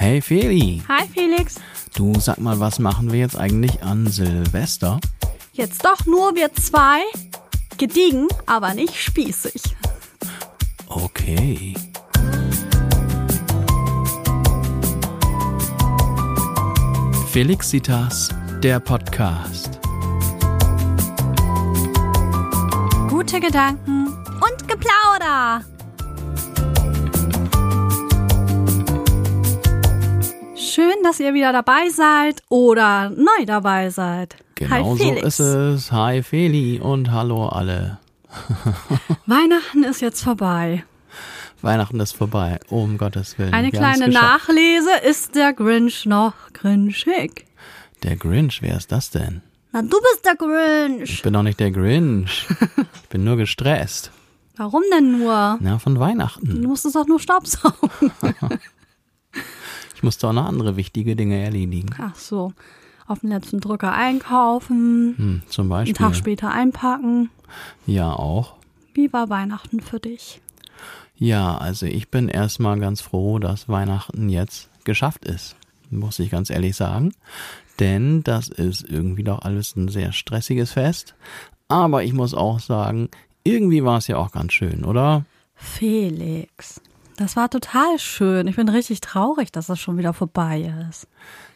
Hey Feli, Hi Felix. du sag mal, was machen wir jetzt eigentlich an Silvester? Jetzt doch nur wir zwei. Gediegen, aber nicht spießig. Okay. Felixitas, der Podcast. Gute Gedanken und Geplauder. Schön, dass ihr wieder dabei seid oder neu dabei seid. Genau Hi so Felix. ist es. Hi Feli und hallo alle. Weihnachten ist jetzt vorbei. Weihnachten ist vorbei, um Gottes Willen. Eine Wir kleine. Nachlese. Ist der Grinch noch grinchig? Der Grinch, wer ist das denn? Na, du bist der Grinch. Ich bin doch nicht der Grinch. Ich bin nur gestresst. Warum denn nur? Na, von Weihnachten. Du musstest doch nur Staubsaugen. Ich musste auch noch andere wichtige Dinge erledigen. Ach so. Auf den letzten Drücker einkaufen, Hm, zum einen Beispiel. Tag später einpacken. Ja, auch. Wie war Weihnachten für dich? Ja, also ich bin erstmal ganz froh, dass Weihnachten jetzt geschafft ist. Muss ich ganz ehrlich sagen. Denn das ist irgendwie doch alles ein sehr stressiges Fest. Aber ich muss auch sagen, irgendwie war es ja auch ganz schön, oder? Felix, das war total schön. Ich bin richtig traurig, dass das schon wieder vorbei ist.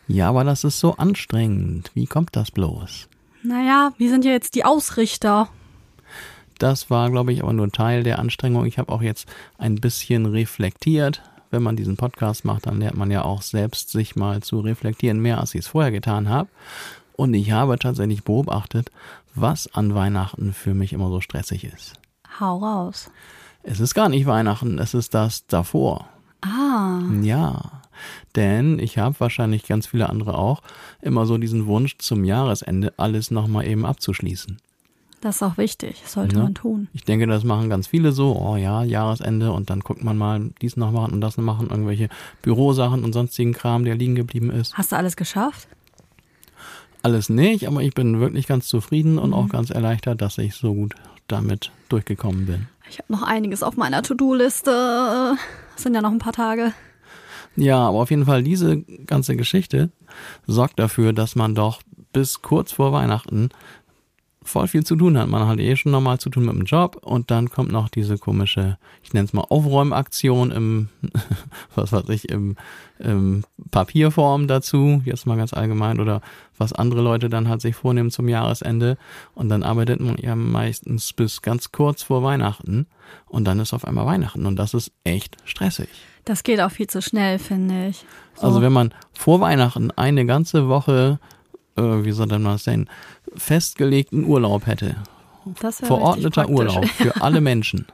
Ja, aber das ist so anstrengend. Wie kommt das bloß? Naja, wir sind ja jetzt die Ausrichter. Das war, glaube ich, aber nur Teil der Anstrengung. Ich habe auch jetzt ein bisschen reflektiert. Wenn man diesen Podcast macht, dann lernt man ja auch selbst sich mal zu reflektieren, mehr als ich es vorher getan habe. Und ich habe tatsächlich beobachtet, was an Weihnachten für mich immer so stressig ist. Hau raus. Es ist gar nicht Weihnachten, es ist das davor. Ah, Ja, denn ich habe wahrscheinlich ganz viele andere auch immer so diesen Wunsch zum Jahresende alles nochmal eben abzuschließen. das ist auch wichtig. Das sollte Ja. man tun. Ich denke, das machen ganz viele so, oh ja, Jahresende und dann guckt man mal dies noch machen und das noch machen, irgendwelche Bürosachen und sonstigen Kram, der liegen geblieben ist. Hast du alles geschafft? Alles nicht, aber ich bin wirklich ganz zufrieden und auch ganz erleichtert, dass ich so gut damit durchgekommen bin. Ich habe noch einiges auf meiner To-Do-Liste. Es sind ja noch ein paar Tage. Ja, aber auf jeden Fall diese ganze Geschichte sorgt dafür, dass man doch bis kurz vor Weihnachten voll viel zu tun hat. Man hat eh schon normal zu tun mit dem Job und dann kommt noch diese komische, ich nenne es mal Aufräumaktion im, was weiß ich, im, im Papierform dazu, jetzt mal ganz allgemein, oder was andere Leute dann halt sich vornehmen zum Jahresende und dann arbeitet man ja meistens bis ganz kurz vor Weihnachten und dann ist auf einmal Weihnachten und das ist echt stressig. Das geht auch viel zu schnell, finde ich. So. Also wenn man vor Weihnachten eine ganze Woche, äh, wie soll man das denn, festgelegten Urlaub hätte, verordneter. Urlaub für alle Menschen,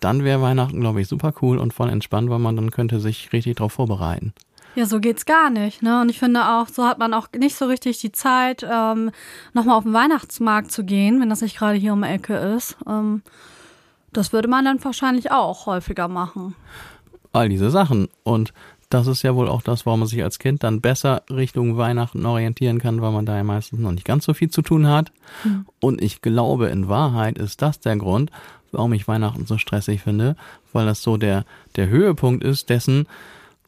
dann wäre Weihnachten, glaube ich, super cool und voll entspannt, weil man dann könnte sich richtig darauf vorbereiten. Ja, so geht's gar nicht. Ne? Und ich finde auch, so hat man auch nicht so richtig die Zeit, ähm, nochmal auf den Weihnachtsmarkt zu gehen, wenn das nicht gerade hier um die Ecke ist. Ähm, das würde man dann wahrscheinlich auch häufiger machen. All diese Sachen. Und das ist ja wohl auch das, warum man sich als Kind dann besser Richtung Weihnachten orientieren kann, weil man da ja meistens noch nicht ganz so viel zu tun hat. Und ich glaube, in Wahrheit ist das der Grund, warum ich Weihnachten so stressig finde, weil das so der, der Höhepunkt ist dessen,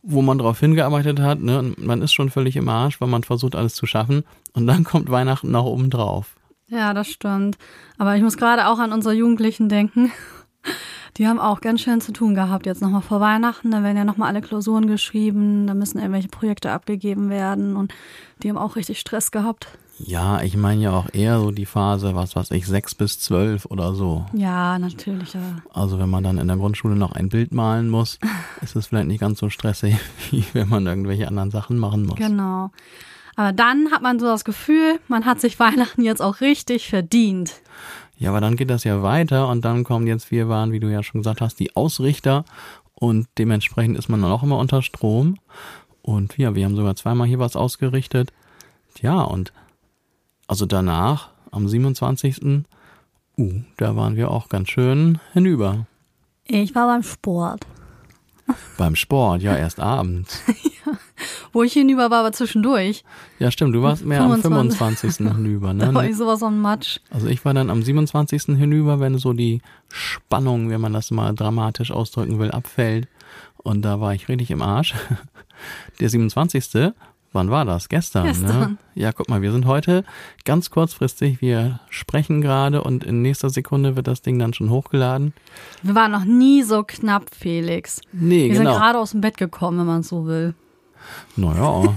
wo man drauf hingearbeitet hat. Ne? Und man ist schon völlig im Arsch, weil man versucht, alles zu schaffen. Und dann kommt Weihnachten noch oben drauf. Ja, das stimmt. Aber ich muss gerade auch an unsere Jugendlichen denken. Die haben auch ganz schön zu tun gehabt jetzt nochmal vor Weihnachten. Da werden ja nochmal alle Klausuren geschrieben, da müssen irgendwelche Projekte abgegeben werden und die haben auch richtig Stress gehabt. Ja, ich meine ja auch eher so die Phase, was weiß ich, sechs bis zwölf oder so. Ja, natürlich. Ja. Also wenn man dann in der Grundschule noch ein Bild malen muss, ist es vielleicht nicht ganz so stressig, wie wenn man irgendwelche anderen Sachen machen muss. Genau. Aber dann hat man so das Gefühl, man hat sich Weihnachten jetzt auch richtig verdient. Ja, aber dann geht das ja weiter und dann kommen jetzt, wir waren, wie du ja schon gesagt hast, die Ausrichter und dementsprechend ist man dann auch immer unter Strom. Und ja, wir haben sogar zweimal hier was ausgerichtet. Tja, und also danach, am 27. Uh, da waren wir auch ganz schön hinüber. Ich war beim Sport. Beim Sport, ja, erst abends. Wo ich hinüber war, aber zwischendurch. Ja, stimmt, du warst mehr am 25. 25. hinüber, Da war ne? ich sowas von Matsch. Also ich war dann am 27. hinüber, wenn so die Spannung, wenn man das mal dramatisch ausdrücken will, abfällt. Und da war ich richtig im Arsch. Der 27. Wann war das? Gestern. Ne? Gestern. Ne? Ja, guck mal, wir sind heute ganz kurzfristig. Wir sprechen gerade und in nächster Sekunde wird das Ding dann schon hochgeladen. Wir waren noch nie so knapp, Felix. Nee, Wir genau. sind gerade aus dem Bett gekommen, wenn man es so will. Naja,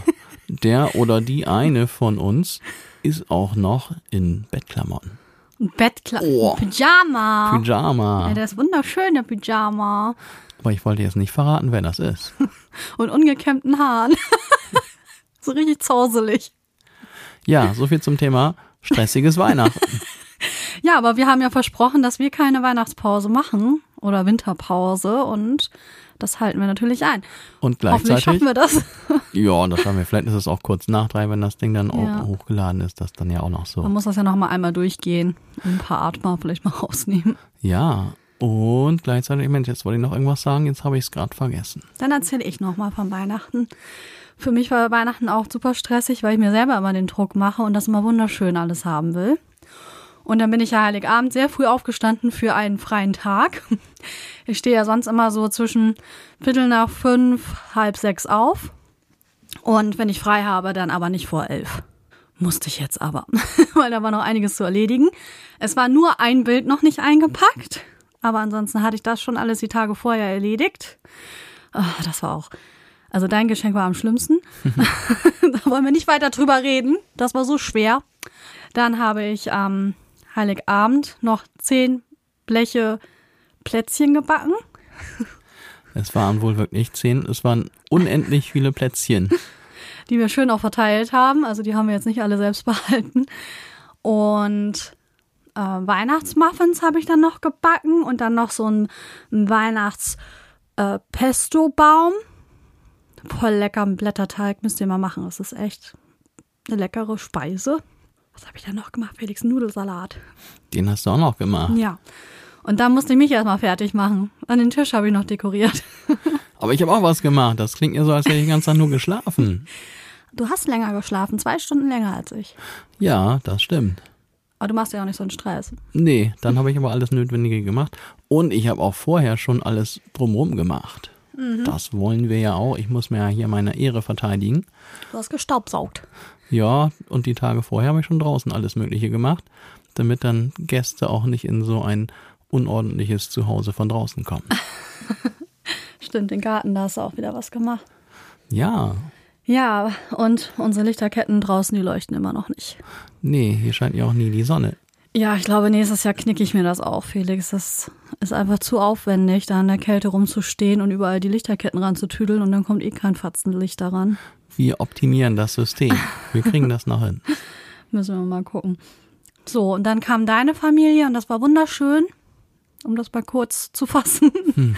der oder die eine von uns ist auch noch in Bettklamotten. Bettkleid, Oh. Pyjama. Pyjama. Ja, der ist wunderschön, der Pyjama. Aber ich wollte jetzt nicht verraten, wer das ist. Und ungekämmten Haaren. so richtig zauselig. Ja, so viel zum Thema stressiges Weihnachten. Ja, aber wir haben ja versprochen, dass wir keine Weihnachtspause machen oder Winterpause und das halten wir natürlich ein. Und gleichzeitig, schaffen wir das. ja, das schaffen wir. Vielleicht ist es auch kurz nach drei, wenn das Ding dann Ja. hochgeladen ist, das dann ja auch noch so. Man muss das ja noch mal einmal durchgehen. Ein paar Atmer vielleicht mal rausnehmen. Ja, und gleichzeitig, Mensch, jetzt wollte ich noch irgendwas sagen, jetzt habe ich es gerade vergessen. Dann erzähle ich noch mal von Weihnachten. Für mich war Weihnachten auch super stressig, weil ich mir selber immer den Druck mache und das immer wunderschön alles haben will. Und dann bin ich ja Heiligabend sehr früh aufgestanden für einen freien Tag. Ich stehe ja sonst immer so zwischen Viertel nach fünf, halb sechs auf. Und wenn ich frei habe, dann aber nicht vor elf. Musste ich jetzt aber, weil da war noch einiges zu erledigen. Es war nur ein Bild noch nicht eingepackt, aber ansonsten hatte ich das schon alles die Tage vorher erledigt. Ah, das war auch. Also dein Geschenk war am schlimmsten. da wollen wir nicht weiter drüber reden. Das war so schwer. Dann habe ich am Heiligabend noch zehn Bleche Plätzchen gebacken. Es waren wohl wirklich zehn, es waren unendlich viele Plätzchen. die wir schön auch verteilt haben. Also die haben wir jetzt nicht alle selbst behalten. Und äh, Weihnachtsmuffins habe ich dann noch gebacken und dann noch so ein, ein Weihnachts-Pesto-Baum. Voll lecker Blätterteig, müsst ihr mal machen. Das ist echt eine leckere Speise. Was habe ich dann noch gemacht? Felix Nudelsalat. Den hast du auch noch gemacht. Ja. Und dann musste ich mich erstmal fertig machen. An den Tisch habe ich noch dekoriert. Aber ich habe auch was gemacht. Das klingt ja so, als hätte ich die ganze Tag nur geschlafen. Du hast länger geschlafen, zwei Stunden länger als ich. Ja, das stimmt. Aber du machst ja auch nicht so einen Stress. Nee, dann habe ich aber alles Notwendige gemacht. Und ich habe auch vorher schon alles drumherum gemacht. Das wollen wir ja auch. Ich muss mir ja hier meine Ehre verteidigen. Du hast gestaubsaugt. Ja, und die Tage vorher habe ich schon draußen alles Mögliche gemacht, damit dann Gäste auch nicht in so ein unordentliches Zuhause von draußen kommen. Stimmt, den Garten, da hast du auch wieder was gemacht. Ja, Ja, und unsere Lichterketten draußen, die leuchten immer noch nicht. nee, hier scheint ja auch nie die Sonne. Ja, ich glaube, nächstes Jahr knicke ich mir das auch, Felix. Das ist einfach zu aufwendig, da in der Kälte rumzustehen und überall die Lichterketten ranzutüdeln und dann kommt eh kein Fatzen Licht daran. Wir optimieren das System. Wir kriegen das noch hin. Müssen wir mal gucken. So, und dann kam deine Familie und das war wunderschön, um das mal kurz zu fassen.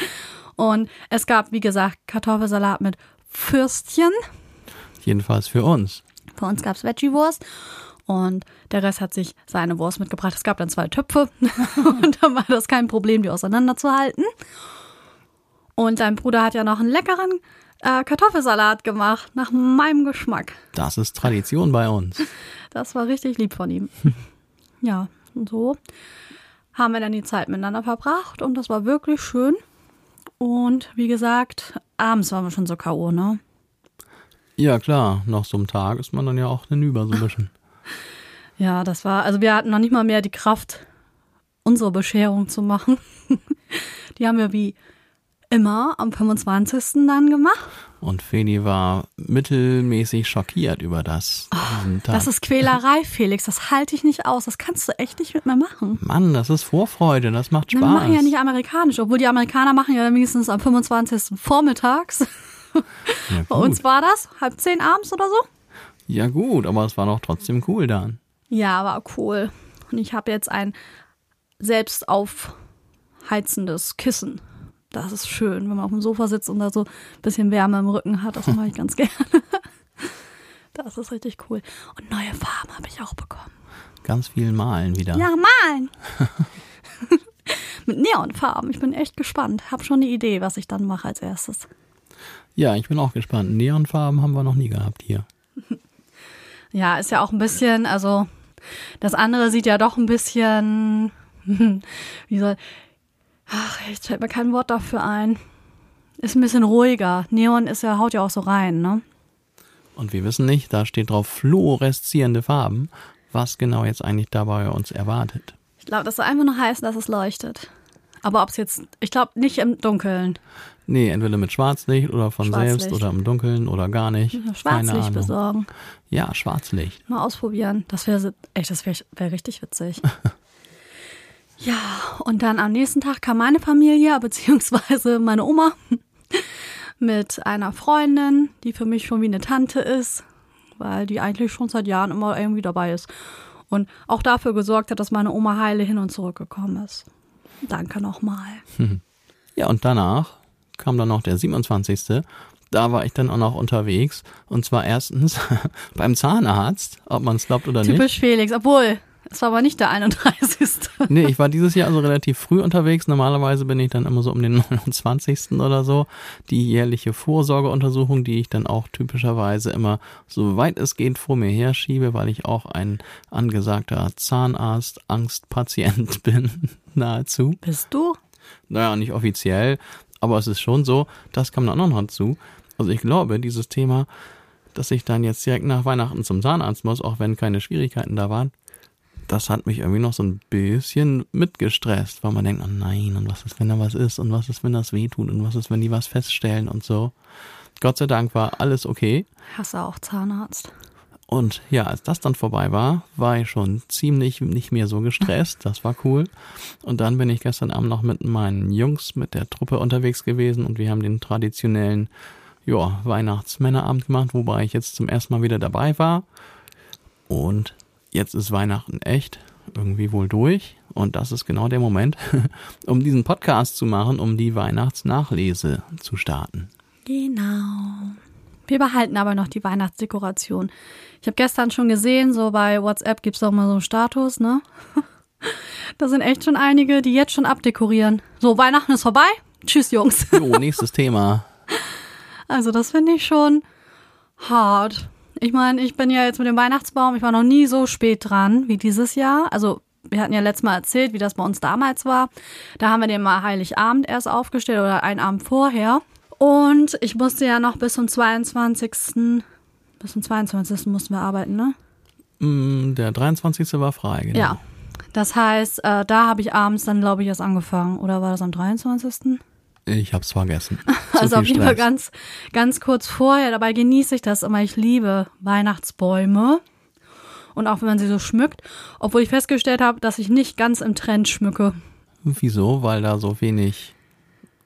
Und es gab, wie gesagt, Kartoffelsalat mit Fürstchen. Jedenfalls für uns. Bei uns gab's Veggie-Wurst und der Rest hat sich seine Wurst mitgebracht. Es gab dann zwei Töpfe und dann war das kein Problem, die auseinanderzuhalten. Und dein Bruder hat ja noch einen leckeren äh, Kartoffelsalat gemacht, nach meinem Geschmack. Das ist Tradition bei uns. Das war richtig lieb von ihm. ja, und so haben wir dann die Zeit miteinander verbracht und das war wirklich schön. Und wie gesagt, abends waren wir schon so K.O., ne? Ja, klar, nach so einem Tag ist man dann ja auch hinüber so ein bisschen. Ja, das war, also wir hatten noch nicht mal mehr die Kraft, unsere Bescherung zu machen. Die haben wir wie immer am 25. dann gemacht. Und Feli war mittelmäßig schockiert über das. Tag. Das ist Quälerei, Felix. Das halte ich nicht aus. Das kannst du echt nicht mit mir machen. Mann, das ist Vorfreude, das macht Wir Spaß. machen ja nicht amerikanisch, obwohl die Amerikaner machen ja wenigstens am 25. vormittags. ja, Bei uns war das halb zehn abends oder so. Ja gut, aber es war doch trotzdem cool dann. Ja, war cool. Und ich habe jetzt ein selbst aufheizendes Kissen. Das ist schön, wenn man auf dem Sofa sitzt und da so ein bisschen Wärme im Rücken hat. Das mache ich ganz gerne. Das ist richtig cool. Und neue Farben habe ich auch bekommen. Ganz viel Malen wieder. Ja, malen! Mit Neonfarben. Ich bin echt gespannt. Hab schon eine Idee, was ich dann mache als erstes. Ja, ich bin auch gespannt. Neonfarben haben wir noch nie gehabt hier. Ja, ist ja auch ein bisschen, also das andere sieht ja doch ein bisschen, wie soll, ach, jetzt fällt mir kein Wort dafür ein. Ist ein bisschen ruhiger. Neon ist ja, haut ja auch so rein, ne? Und wir wissen nicht, da steht drauf fluoreszierende Farben, was genau jetzt eigentlich dabei uns erwartet. Ich glaube, das soll einfach nur heißen, dass es leuchtet. Aber ob es jetzt, ich glaube nicht im Dunkeln. Nee, entweder mit Schwarzlicht oder von Schwarzlicht. selbst oder im Dunkeln oder gar nicht. Schwarzlicht besorgen. Ja, Schwarzlicht. Mal ausprobieren. Das wäre echt, das wäre wär richtig witzig. ja, und dann am nächsten Tag kam meine Familie, beziehungsweise meine Oma, mit einer Freundin, die für mich schon wie eine Tante ist, weil die eigentlich schon seit Jahren immer irgendwie dabei ist. Und auch dafür gesorgt hat, dass meine Oma heile hin und zurückgekommen ist. Danke nochmal. Ja, und danach kam dann noch der 27. Da war ich dann auch noch unterwegs. Und zwar erstens beim Zahnarzt, ob man es glaubt oder nicht. Typisch Felix, obwohl, es war aber nicht der 31. Nee, ich war dieses Jahr also relativ früh unterwegs. Normalerweise bin ich dann immer so um den 29. oder so. Die jährliche Vorsorgeuntersuchung, die ich dann auch typischerweise immer so weit es geht vor mir herschiebe, weil ich auch ein angesagter Zahnarzt-Angstpatient bin, nahezu. Bist du? Naja, nicht offiziell, aber es ist schon so, das kam dann auch noch dazu. Also ich glaube, dieses Thema, dass ich dann jetzt direkt nach Weihnachten zum Zahnarzt muss, auch wenn keine Schwierigkeiten da waren, das hat mich irgendwie noch so ein bisschen mitgestresst, weil man denkt, oh nein, und was ist, wenn da was ist, und was ist, wenn das wehtut, und was ist, wenn die was feststellen und so. Gott sei Dank war alles okay. Hast du auch Zahnarzt? Und ja, als das dann vorbei war, war ich schon ziemlich nicht mehr so gestresst. Das war cool. Und dann bin ich gestern Abend noch mit meinen Jungs, mit der Truppe unterwegs gewesen und wir haben den traditionellen, ja, Weihnachtsmännerabend gemacht, wobei ich jetzt zum ersten Mal wieder dabei war. Und jetzt ist Weihnachten echt irgendwie wohl durch. Und das ist genau der Moment, um diesen Podcast zu machen, um die Weihnachtsnachlese zu starten. Genau. Wir behalten aber noch die Weihnachtsdekoration. Ich habe gestern schon gesehen, so bei WhatsApp gibt's doch mal so einen Status, ne? Da sind echt schon einige, die jetzt schon abdekorieren. So, Weihnachten ist vorbei. Tschüss, Jungs. Jo, nächstes Thema. Also, das finde ich schon hart. Ich meine, ich bin ja jetzt mit dem Weihnachtsbaum, ich war noch nie so spät dran wie dieses Jahr. Also, wir hatten ja letztes Mal erzählt, wie das bei uns damals war. Da haben wir den mal Heiligabend erst aufgestellt oder einen Abend vorher. Und ich musste ja noch bis zum 22. Bis zum 22. mussten wir arbeiten, ne? Mm, Der 23. war frei, genau. Ja. Das heißt, äh, da habe ich abends dann, glaube ich, erst angefangen. Oder war das am 23.? Ich hab's vergessen. Zu Also auf jeden Fall ganz, ganz kurz vorher. Dabei genieße ich das immer. Ich liebe Weihnachtsbäume. Und auch wenn man sie so schmückt. Obwohl ich festgestellt habe, dass ich nicht ganz im Trend schmücke. Wieso? Weil da so wenig.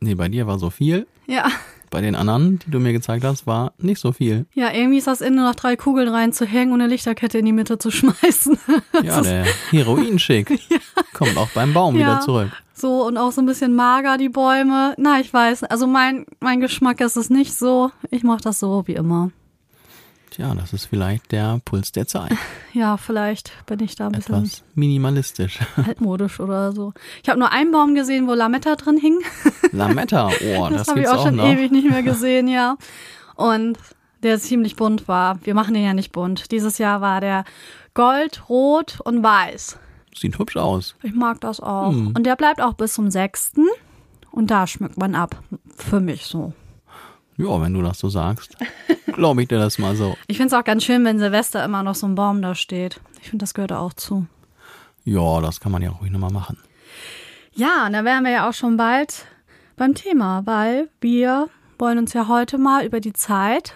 Nee, bei dir war so viel. Ja. Bei den anderen, die du mir gezeigt hast, war nicht so viel. Ja, irgendwie ist das Ende noch drei Kugeln reinzuhängen und eine Lichterkette in die Mitte zu schmeißen. Ja, der Heroinschick kommt auch beim Baum Ja. wieder zurück. So, und auch so ein bisschen mager, die Bäume. Na, ich weiß. Also mein, mein Geschmack ist es nicht so. Ich mache das so wie immer. Tja, das ist vielleicht der Puls der Zeit. Ja, vielleicht bin ich da ein bisschen Etwas minimalistisch. altmodisch oder so. Ich habe nur einen Baum gesehen, wo Lametta drin hing. Lametta, oh, das, Das, habe ich auch schon noch. ewig nicht mehr gesehen, ja. Und der ziemlich bunt war. Wir machen den ja nicht bunt. Dieses Jahr war der Gold, Rot und Weiß. Sieht hübsch aus. Ich mag das auch. Hm. Und der bleibt auch bis zum 6. Und da schmückt man ab. Für mich so. Ja, wenn du das so sagst. Glaube ich dir das mal so. Ich finde es auch ganz schön, wenn Silvester immer noch so ein Baum da steht. Ich finde, das gehört auch zu. Ja, das kann man ja ruhig nochmal machen. Ja, und da wären wir ja auch schon bald beim Thema, weil wir wollen uns ja heute mal über die Zeit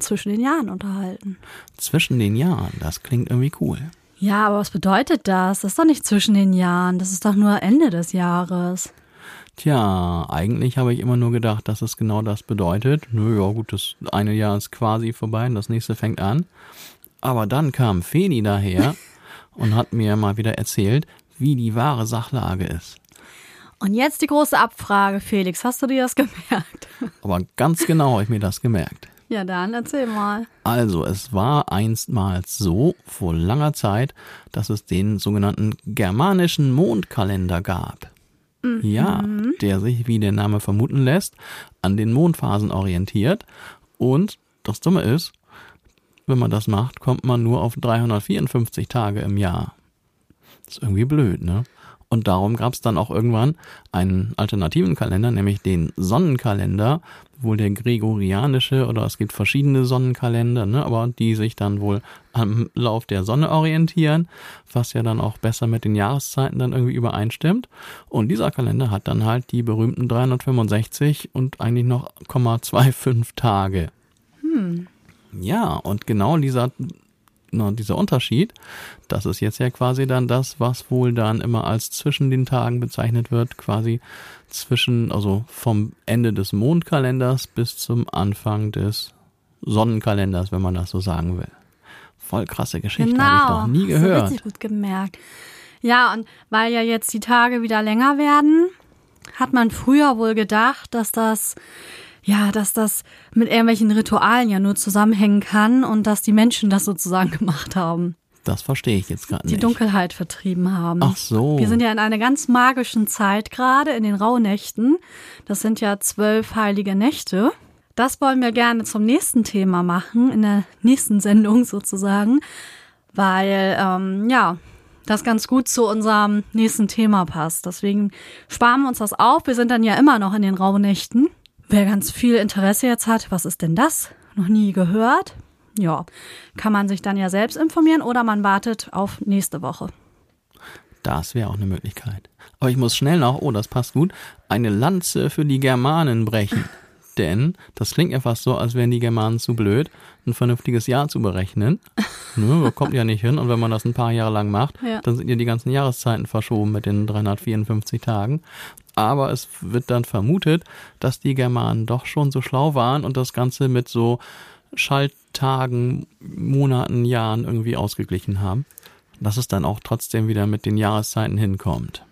zwischen den Jahren unterhalten. Zwischen den Jahren, das klingt irgendwie cool. Ja, aber was bedeutet das? Das ist doch nicht zwischen den Jahren, das ist doch nur Ende des Jahres. Tja, eigentlich habe ich immer nur gedacht, dass es genau das bedeutet. Nö, ja gut, das eine Jahr ist quasi vorbei und das nächste fängt an. Aber dann kam Feli daher und hat mir mal wieder erzählt, wie die wahre Sachlage ist. Und jetzt die große Abfrage, Felix, hast du dir das gemerkt? Aber ganz genau habe ich mir das gemerkt. Ja, dann erzähl mal. Also, es war einstmals so, vor langer Zeit, dass es den sogenannten germanischen Mondkalender gab. Ja, der sich, wie der Name vermuten lässt, an den Mondphasen orientiert. Und das Dumme ist, wenn man das macht, kommt man nur auf 354 Tage im Jahr. ist irgendwie blöd, ne? Und darum gab es dann auch irgendwann einen alternativen Kalender, nämlich den Sonnenkalender, wohl der gregorianische oder es gibt verschiedene Sonnenkalender, ne, aber die sich dann wohl am Lauf der Sonne orientieren, was ja dann auch besser mit den Jahreszeiten dann irgendwie übereinstimmt. Und dieser Kalender hat dann halt die berühmten 365 und eigentlich noch 0,25 Tage. Hm. Ja, und genau dieser na, dieser Unterschied, das ist jetzt ja quasi dann das, was wohl dann immer als zwischen den Tagen bezeichnet wird, quasi zwischen, also vom Ende des Mondkalenders bis zum Anfang des Sonnenkalenders, wenn man das so sagen will. Voll krasse Geschichte, genau. habe ich noch nie gehört. Richtig gut gemerkt. Ja, und weil ja jetzt die Tage wieder länger werden, hat man früher wohl gedacht, dass das ja, dass das mit irgendwelchen Ritualen ja nur zusammenhängen kann und dass die Menschen das sozusagen gemacht haben. Das verstehe ich jetzt gerade nicht. Die Dunkelheit vertrieben haben. Ach so. Wir sind ja in einer ganz magischen Zeit gerade, in den Rauhnächten. Das sind ja zwölf heilige Nächte. Das wollen wir gerne zum nächsten Thema machen, in der nächsten Sendung sozusagen, weil, ähm, ja, das ganz gut zu unserem nächsten Thema passt. Deswegen sparen wir uns das auf. Wir sind dann ja immer noch in den Rauhnächten. Wer ganz viel Interesse jetzt hat, was ist denn das? Noch nie gehört? Ja, kann man sich dann ja selbst informieren oder man wartet auf nächste Woche. Das wäre auch eine Möglichkeit. Aber ich muss schnell noch, oh, das passt gut, eine Lanze für die Germanen brechen. Denn das klingt ja fast so, als wären die Germanen zu blöd, ein vernünftiges Jahr zu berechnen. Ne, kommt ja nicht hin. Und wenn man das ein paar Jahre lang macht, ja. dann sind ja die ganzen Jahreszeiten verschoben mit den 354 Tagen. Aber es wird dann vermutet, dass die Germanen doch schon so schlau waren und das Ganze mit so Schalttagen, Monaten, Jahren irgendwie ausgeglichen haben. Dass es dann auch trotzdem wieder mit den Jahreszeiten hinkommt.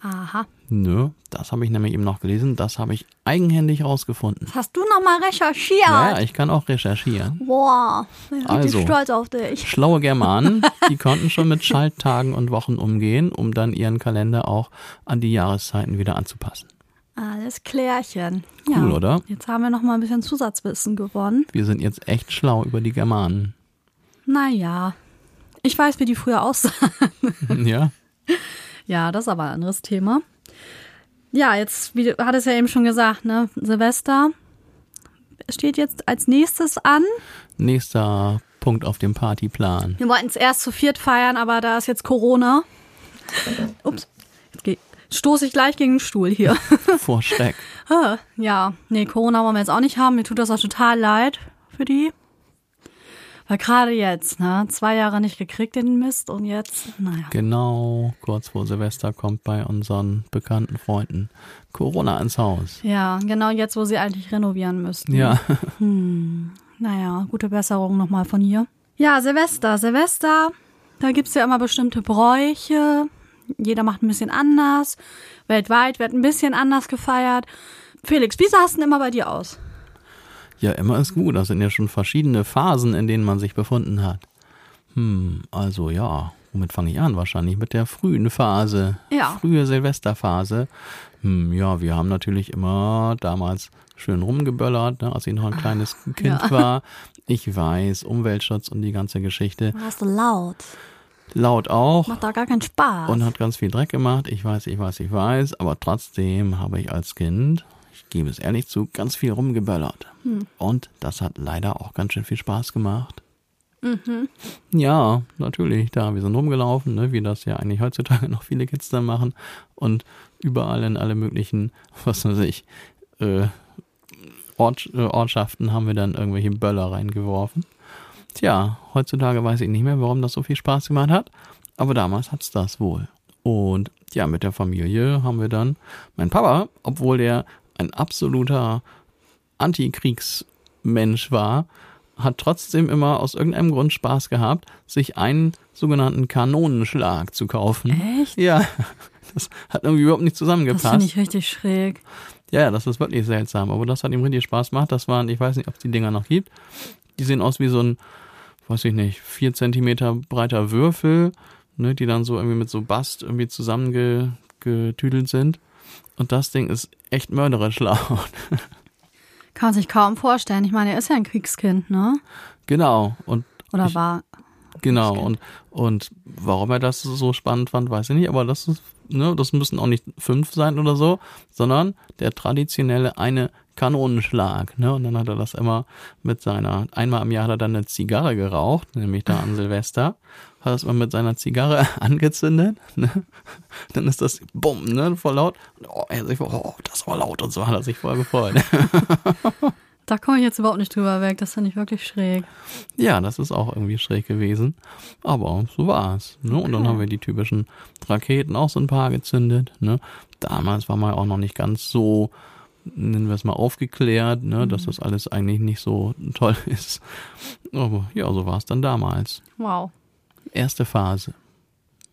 Aha. Nö, das habe ich nämlich eben noch gelesen. Das habe ich eigenhändig rausgefunden. Das hast du nochmal recherchiert? Ja, ich kann auch recherchieren. Boah, ich bin also, stolz auf dich. Schlaue Germanen, die konnten schon mit Schalttagen und Wochen umgehen, um dann ihren Kalender auch an die Jahreszeiten wieder anzupassen. Alles klärchen. Cool, ja, oder? Jetzt haben wir nochmal ein bisschen Zusatzwissen gewonnen. Wir sind jetzt echt schlau über die Germanen. Naja, ich weiß, wie die früher aussahen. ja. Ja, das ist aber ein anderes Thema. Ja, jetzt, wie du hattest ja eben schon gesagt, ne, Silvester steht jetzt als nächstes an. Nächster Punkt auf dem Partyplan. Wir wollten es erst zu viert feiern, aber da ist jetzt Corona. Ups, jetzt stoße ich gleich gegen den Stuhl hier. Vor Schreck. ja, nee, Corona wollen wir jetzt auch nicht haben. Mir tut das auch total leid für die. Weil gerade jetzt, ne, zwei Jahre nicht gekriegt den Mist und jetzt, naja. Genau, kurz vor Silvester kommt bei unseren bekannten Freunden Corona ins Haus. Ja, genau jetzt, wo sie eigentlich renovieren müssten. Ja. Hm, naja, gute Besserung nochmal von hier. Ja, Silvester, Silvester, da gibt's ja immer bestimmte Bräuche. Jeder macht ein bisschen anders. Weltweit wird ein bisschen anders gefeiert. Felix, wie sah es denn immer bei dir aus? Ja, immer ist gut. Das sind ja schon verschiedene Phasen, in denen man sich befunden hat. Hm, also ja, womit fange ich an? Wahrscheinlich mit der frühen Phase. Ja. Frühe Silvesterphase. Hm, ja, wir haben natürlich immer damals schön rumgeböllert, ne, als ich noch ein kleines Kind ja. war. Ich weiß, Umweltschutz und die ganze Geschichte. Warst du laut? Laut auch. Macht doch gar keinen Spaß. Und hat ganz viel Dreck gemacht. Ich weiß, ich weiß, ich weiß. Aber trotzdem habe ich als Kind ich gebe es ehrlich zu, ganz viel rumgeböllert. Hm. Und das hat leider auch ganz schön viel Spaß gemacht. Mhm. Ja, natürlich, da, wir sind rumgelaufen, ne, wie das ja eigentlich heutzutage noch viele Kids dann machen. Und überall in alle möglichen, was weiß ich, äh, Ort, äh, Ortschaften haben wir dann irgendwelche Böller reingeworfen. Tja, heutzutage weiß ich nicht mehr, warum das so viel Spaß gemacht hat, aber damals hat es das wohl. Und ja, mit der Familie haben wir dann, mein Papa, obwohl der ein absoluter Antikriegsmensch war, hat trotzdem immer aus irgendeinem Grund Spaß gehabt, sich einen sogenannten Kanonenschlag zu kaufen. Echt? Ja, das hat irgendwie überhaupt nicht zusammengepasst. Das finde ich richtig schräg. Ja, das ist wirklich seltsam, aber das hat ihm richtig Spaß gemacht. Das waren, ich weiß nicht, ob es die Dinger noch gibt. Die sehen aus wie so ein, weiß ich nicht, vier Zentimeter breiter Würfel, ne, die dann so irgendwie mit so Bast irgendwie zusammengetüdelt sind. Und das Ding ist echt mörderisch laut. Kann man sich kaum vorstellen. Ich meine, er ist ja ein Kriegskind, ne? Genau. Und Oder ich, war. Genau. Und, und warum er das so spannend fand, weiß ich nicht. Aber das ist, ne, das müssen auch nicht fünf sein oder so, sondern der traditionelle eine Kanonenschlag, ne? Und dann hat er das immer mit seiner, einmal im Jahr hat er dann eine Zigarre geraucht, nämlich da an Silvester, hat das mal mit seiner Zigarre angezündet, ne? Dann ist das bumm, ne, voll laut. Oh, er sich, oh, das war laut und so hat er sich voll gefreut. Da komme ich jetzt überhaupt nicht drüber weg. Das finde ich wirklich schräg. Ja, das ist auch irgendwie schräg gewesen. Aber so war's. Ne? Und dann haben wir die typischen Raketen auch so ein paar gezündet. Ne? Damals war man auch noch nicht ganz so, nennen wir es mal, aufgeklärt, ne? dass das alles eigentlich nicht so toll ist. Aber ja, so war es dann damals. Wow. Erste Phase.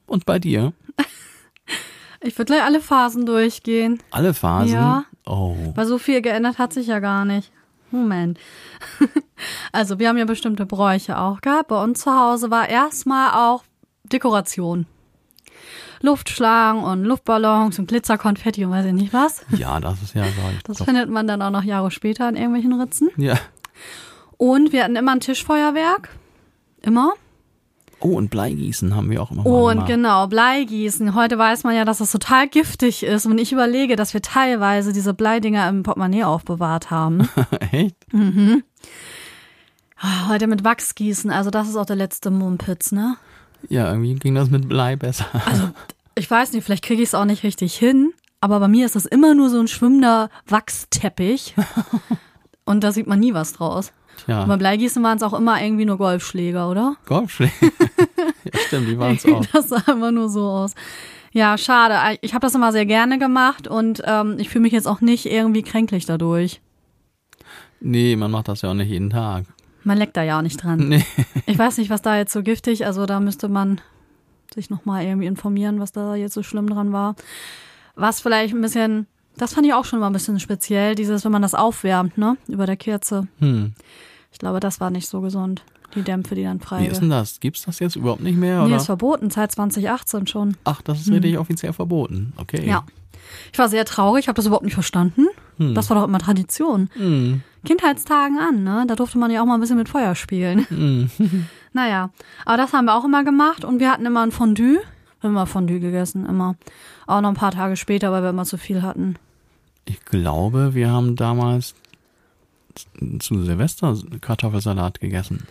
Und bei dir? Ich würde gleich alle Phasen durchgehen. Alle Phasen? Ja. Oh. Weil so viel geändert hat sich ja gar nicht. Moment. Also, wir haben ja bestimmte Bräuche auch gehabt. Bei uns zu Hause war erstmal auch Dekoration. Luftschlangen und Luftballons und Glitzerkonfetti und weiß ich nicht was. Ja, das ist ja, ich Das doch. findet man dann auch noch Jahre später in irgendwelchen Ritzen. Ja. Und wir hatten immer ein Tischfeuerwerk. Immer. Oh, und Bleigießen haben wir auch immer mal Und genau, Bleigießen. Heute weiß man ja, dass das total giftig ist. Und ich überlege, dass wir teilweise diese Bleidinger im Portemonnaie aufbewahrt haben. Echt? Ah, Heute mit Wachsgießen. Also das ist auch der letzte Mumpitz, ne? Ja, irgendwie ging das mit Blei besser. Also ich weiß nicht, vielleicht kriege ich es auch nicht richtig hin. Aber bei mir ist das immer nur so ein schwimmender Wachsteppich. Und da sieht man nie was draus. Tja. Und beim Bleigießen waren es auch immer irgendwie nur Golfschläger, oder? Golfschläge. ja, stimmt, die waren es auch. Das sah immer nur so aus. Ja, schade. Ich habe das immer sehr gerne gemacht und ähm, ich fühle mich jetzt auch nicht irgendwie kränklich dadurch. Nee, man macht das ja auch nicht jeden Tag. Man leckt da ja auch nicht dran. Nee. Ich weiß nicht, was da jetzt so giftig, also da müsste man sich nochmal irgendwie informieren, was da jetzt so schlimm dran war. Was vielleicht ein bisschen, das fand ich auch schon mal ein bisschen speziell, dieses, wenn man das aufwärmt, ne, über der Kerze. Hm. Ich glaube, das war nicht so gesund, die Dämpfe, die dann frei Wie ist denn das? Gibt's das jetzt überhaupt nicht mehr? Nee, Oder? ist verboten, seit 2018 schon. Ach, das ist richtig offiziell verboten. Okay. Ja. Ich war sehr traurig, habe das überhaupt nicht verstanden. Hm. Das war doch immer Tradition. Hm. Kindheitstagen an, ne? Da durfte man ja auch mal ein bisschen mit Feuer spielen. Hm. Naja, aber das haben wir auch immer gemacht und wir hatten immer ein Fondue. Immer Fondue gegessen, immer. Auch noch ein paar Tage später, weil wir immer zu viel hatten. Ich glaube, wir haben damals zu Silvester Kartoffelsalat gegessen.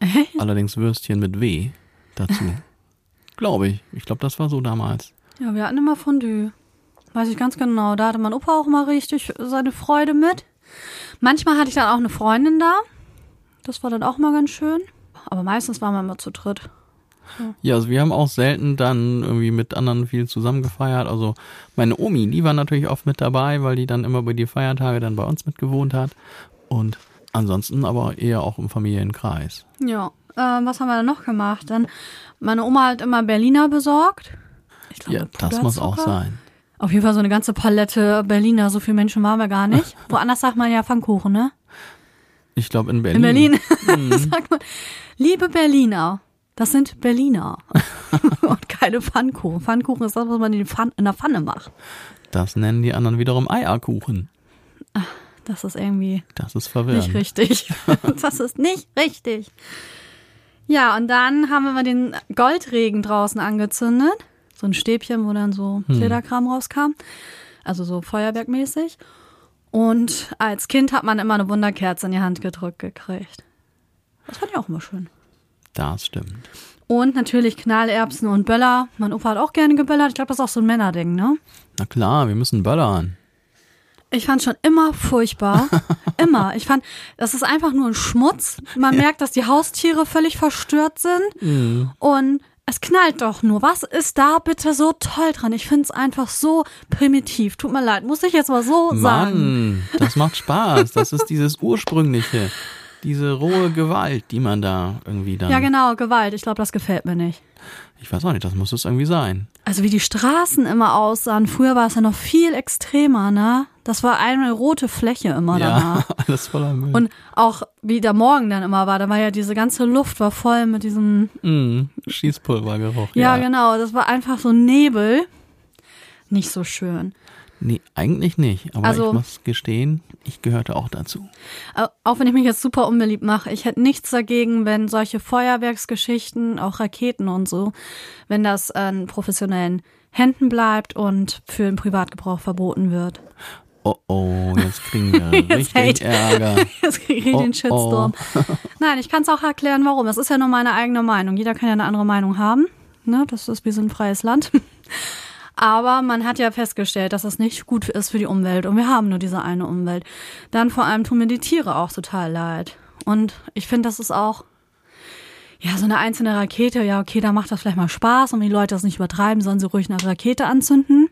Allerdings Würstchen mit W dazu. glaube ich. Ich glaube, das war so damals. Ja, wir hatten immer Fondue. Weiß ich ganz genau. Da hatte mein Opa auch mal richtig seine Freude mit. Manchmal hatte ich dann auch eine Freundin da. Das war dann auch mal ganz schön. Aber meistens waren wir immer zu dritt. Ja, also wir haben auch selten dann irgendwie mit anderen viel zusammen gefeiert. Also meine Omi, die war natürlich oft mit dabei, weil die dann immer über die Feiertage dann bei uns mitgewohnt hat. Und ansonsten aber eher auch im Familienkreis. Ja. Äh, was haben wir dann noch gemacht? Dann, meine Oma hat immer Berliner besorgt. Ich glaube, Ja, das muss auch sein. Auf jeden Fall so eine ganze Palette Berliner. So viele Menschen waren wir gar nicht. Woanders sagt man ja Pfannkuchen, ne? Ich glaube in Berlin. In Berlin Mhm. sagt man, liebe Berliner, das sind Berliner. Und keine Pfannkuchen. Pfannkuchen ist das, was man in, Pfann in der Pfanne macht. Das nennen die anderen wiederum Eierkuchen. Das ist irgendwie Das ist verwirrend. nicht richtig. Das ist nicht richtig. Ja, und dann haben wir mal den Goldregen draußen angezündet. So ein Stäbchen, wo dann so Federkram rauskam. Also so feuerwerkmäßig. Und als Kind hat man immer eine Wunderkerze in die Hand gedrückt gekriegt. Das fand ich auch immer schön. Das stimmt. Und natürlich Knallerbsen und Böller. Mein Opa hat auch gerne geböllert. Ich glaube, das ist auch so ein Männerding, ne? Na klar, wir müssen böllern. Ich fand schon immer furchtbar. immer. Ich fand, das ist einfach nur ein Schmutz. Man merkt, dass die Haustiere völlig verstört sind. Und es knallt doch nur. Was ist da bitte so toll dran? Ich finde es einfach so primitiv. Tut mir leid, muss ich jetzt mal so sagen. Mann, das macht Spaß. Das ist dieses ursprüngliche, diese rohe Gewalt, die man da irgendwie dann. Ja, genau, Gewalt. Ich glaube, das gefällt mir nicht. Ich weiß auch nicht, das muss es irgendwie sein. Also wie die Straßen immer aussahen. Früher war es ja noch viel extremer, ne? Das war eine rote Fläche immer danach. Ja, alles voller Müll. Und auch wie der Morgen dann immer war, da war ja diese ganze Luft war voll mit diesem, mm, Schießpulvergeruch. ja, genau, das war einfach so Nebel. Nicht so schön. Nee, eigentlich nicht. Aber Also- ich muss gestehen, ich gehörte auch dazu. Auch wenn ich mich jetzt super unbeliebt mache, ich hätte nichts dagegen, wenn solche Feuerwerksgeschichten, auch Raketen und so, wenn das einen professionellen Händen bleibt und für den Privatgebrauch verboten wird. Oh oh, jetzt kriegen wir richtig hate. Ärger. Jetzt kriege ich Oh, den Shitstorm. Nein, ich kann es auch erklären, warum. Das ist ja nur meine eigene Meinung. Jeder kann ja eine andere Meinung haben. Ne? Das ist, wir sind ein freies Land. Aber man hat ja festgestellt, dass das nicht gut ist für die Umwelt. Und wir haben nur diese eine Umwelt. Dann vor allem tun mir die Tiere auch total leid. Und ich finde, das ist auch, ja, so eine einzelne Rakete. Ja, okay, da macht das vielleicht mal Spaß. Und wenn die Leute das nicht übertreiben, sollen sie ruhig eine Rakete anzünden.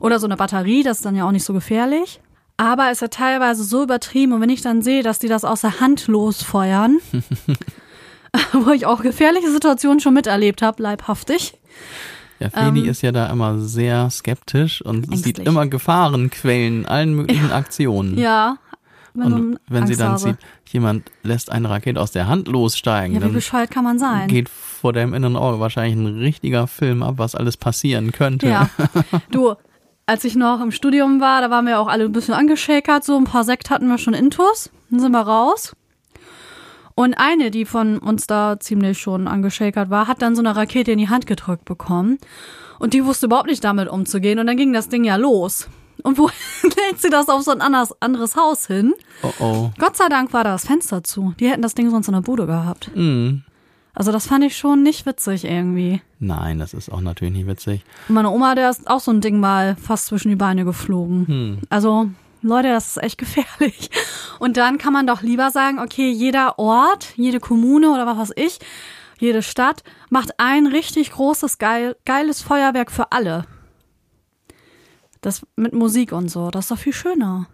Oder so eine Batterie, das ist dann ja auch nicht so gefährlich. Aber es ist ja teilweise so übertrieben. Und wenn ich dann sehe, dass die das aus der Hand losfeuern, wo ich auch gefährliche Situationen schon miterlebt habe, leibhaftig. Ja, Feli Ähm, ist ja da immer sehr skeptisch und sieht ängstlich. immer Gefahrenquellen allen möglichen Aktionen. Ja. Wenn und wenn sie Angst dann habe. sieht, jemand lässt eine Rakete aus der Hand lossteigen, Ja, wie bescheuert kann man sein? geht vor deinem inneren Auge wahrscheinlich ein richtiger Film ab, was alles passieren könnte. Ja. Du, als ich noch im Studium war, da waren wir auch alle ein bisschen angeschäkert, so ein paar Sekt hatten wir schon intus, dann sind wir raus. Und eine, die von uns da ziemlich schon angeschäkert war, hat dann so eine Rakete in die Hand gedrückt bekommen. Und die wusste überhaupt nicht damit umzugehen. Und dann ging das Ding ja los. Und wo lädt sie das auf so ein anderes, anderes Haus hin? Oh oh. Gott sei Dank war da das Fenster zu. Die hätten das Ding sonst in der Bude gehabt. Hm. Also das fand ich schon nicht witzig irgendwie. Nein, das ist auch natürlich nicht witzig. Und meine Oma, der ist auch so ein Ding mal fast zwischen die Beine geflogen. Hm. Also, Leute, das ist echt gefährlich. Und dann kann man doch lieber sagen, okay, jeder Ort, jede Kommune oder was weiß ich, jede Stadt macht ein richtig großes, geil, geiles Feuerwerk für alle. Das mit Musik und so, das ist doch viel schöner.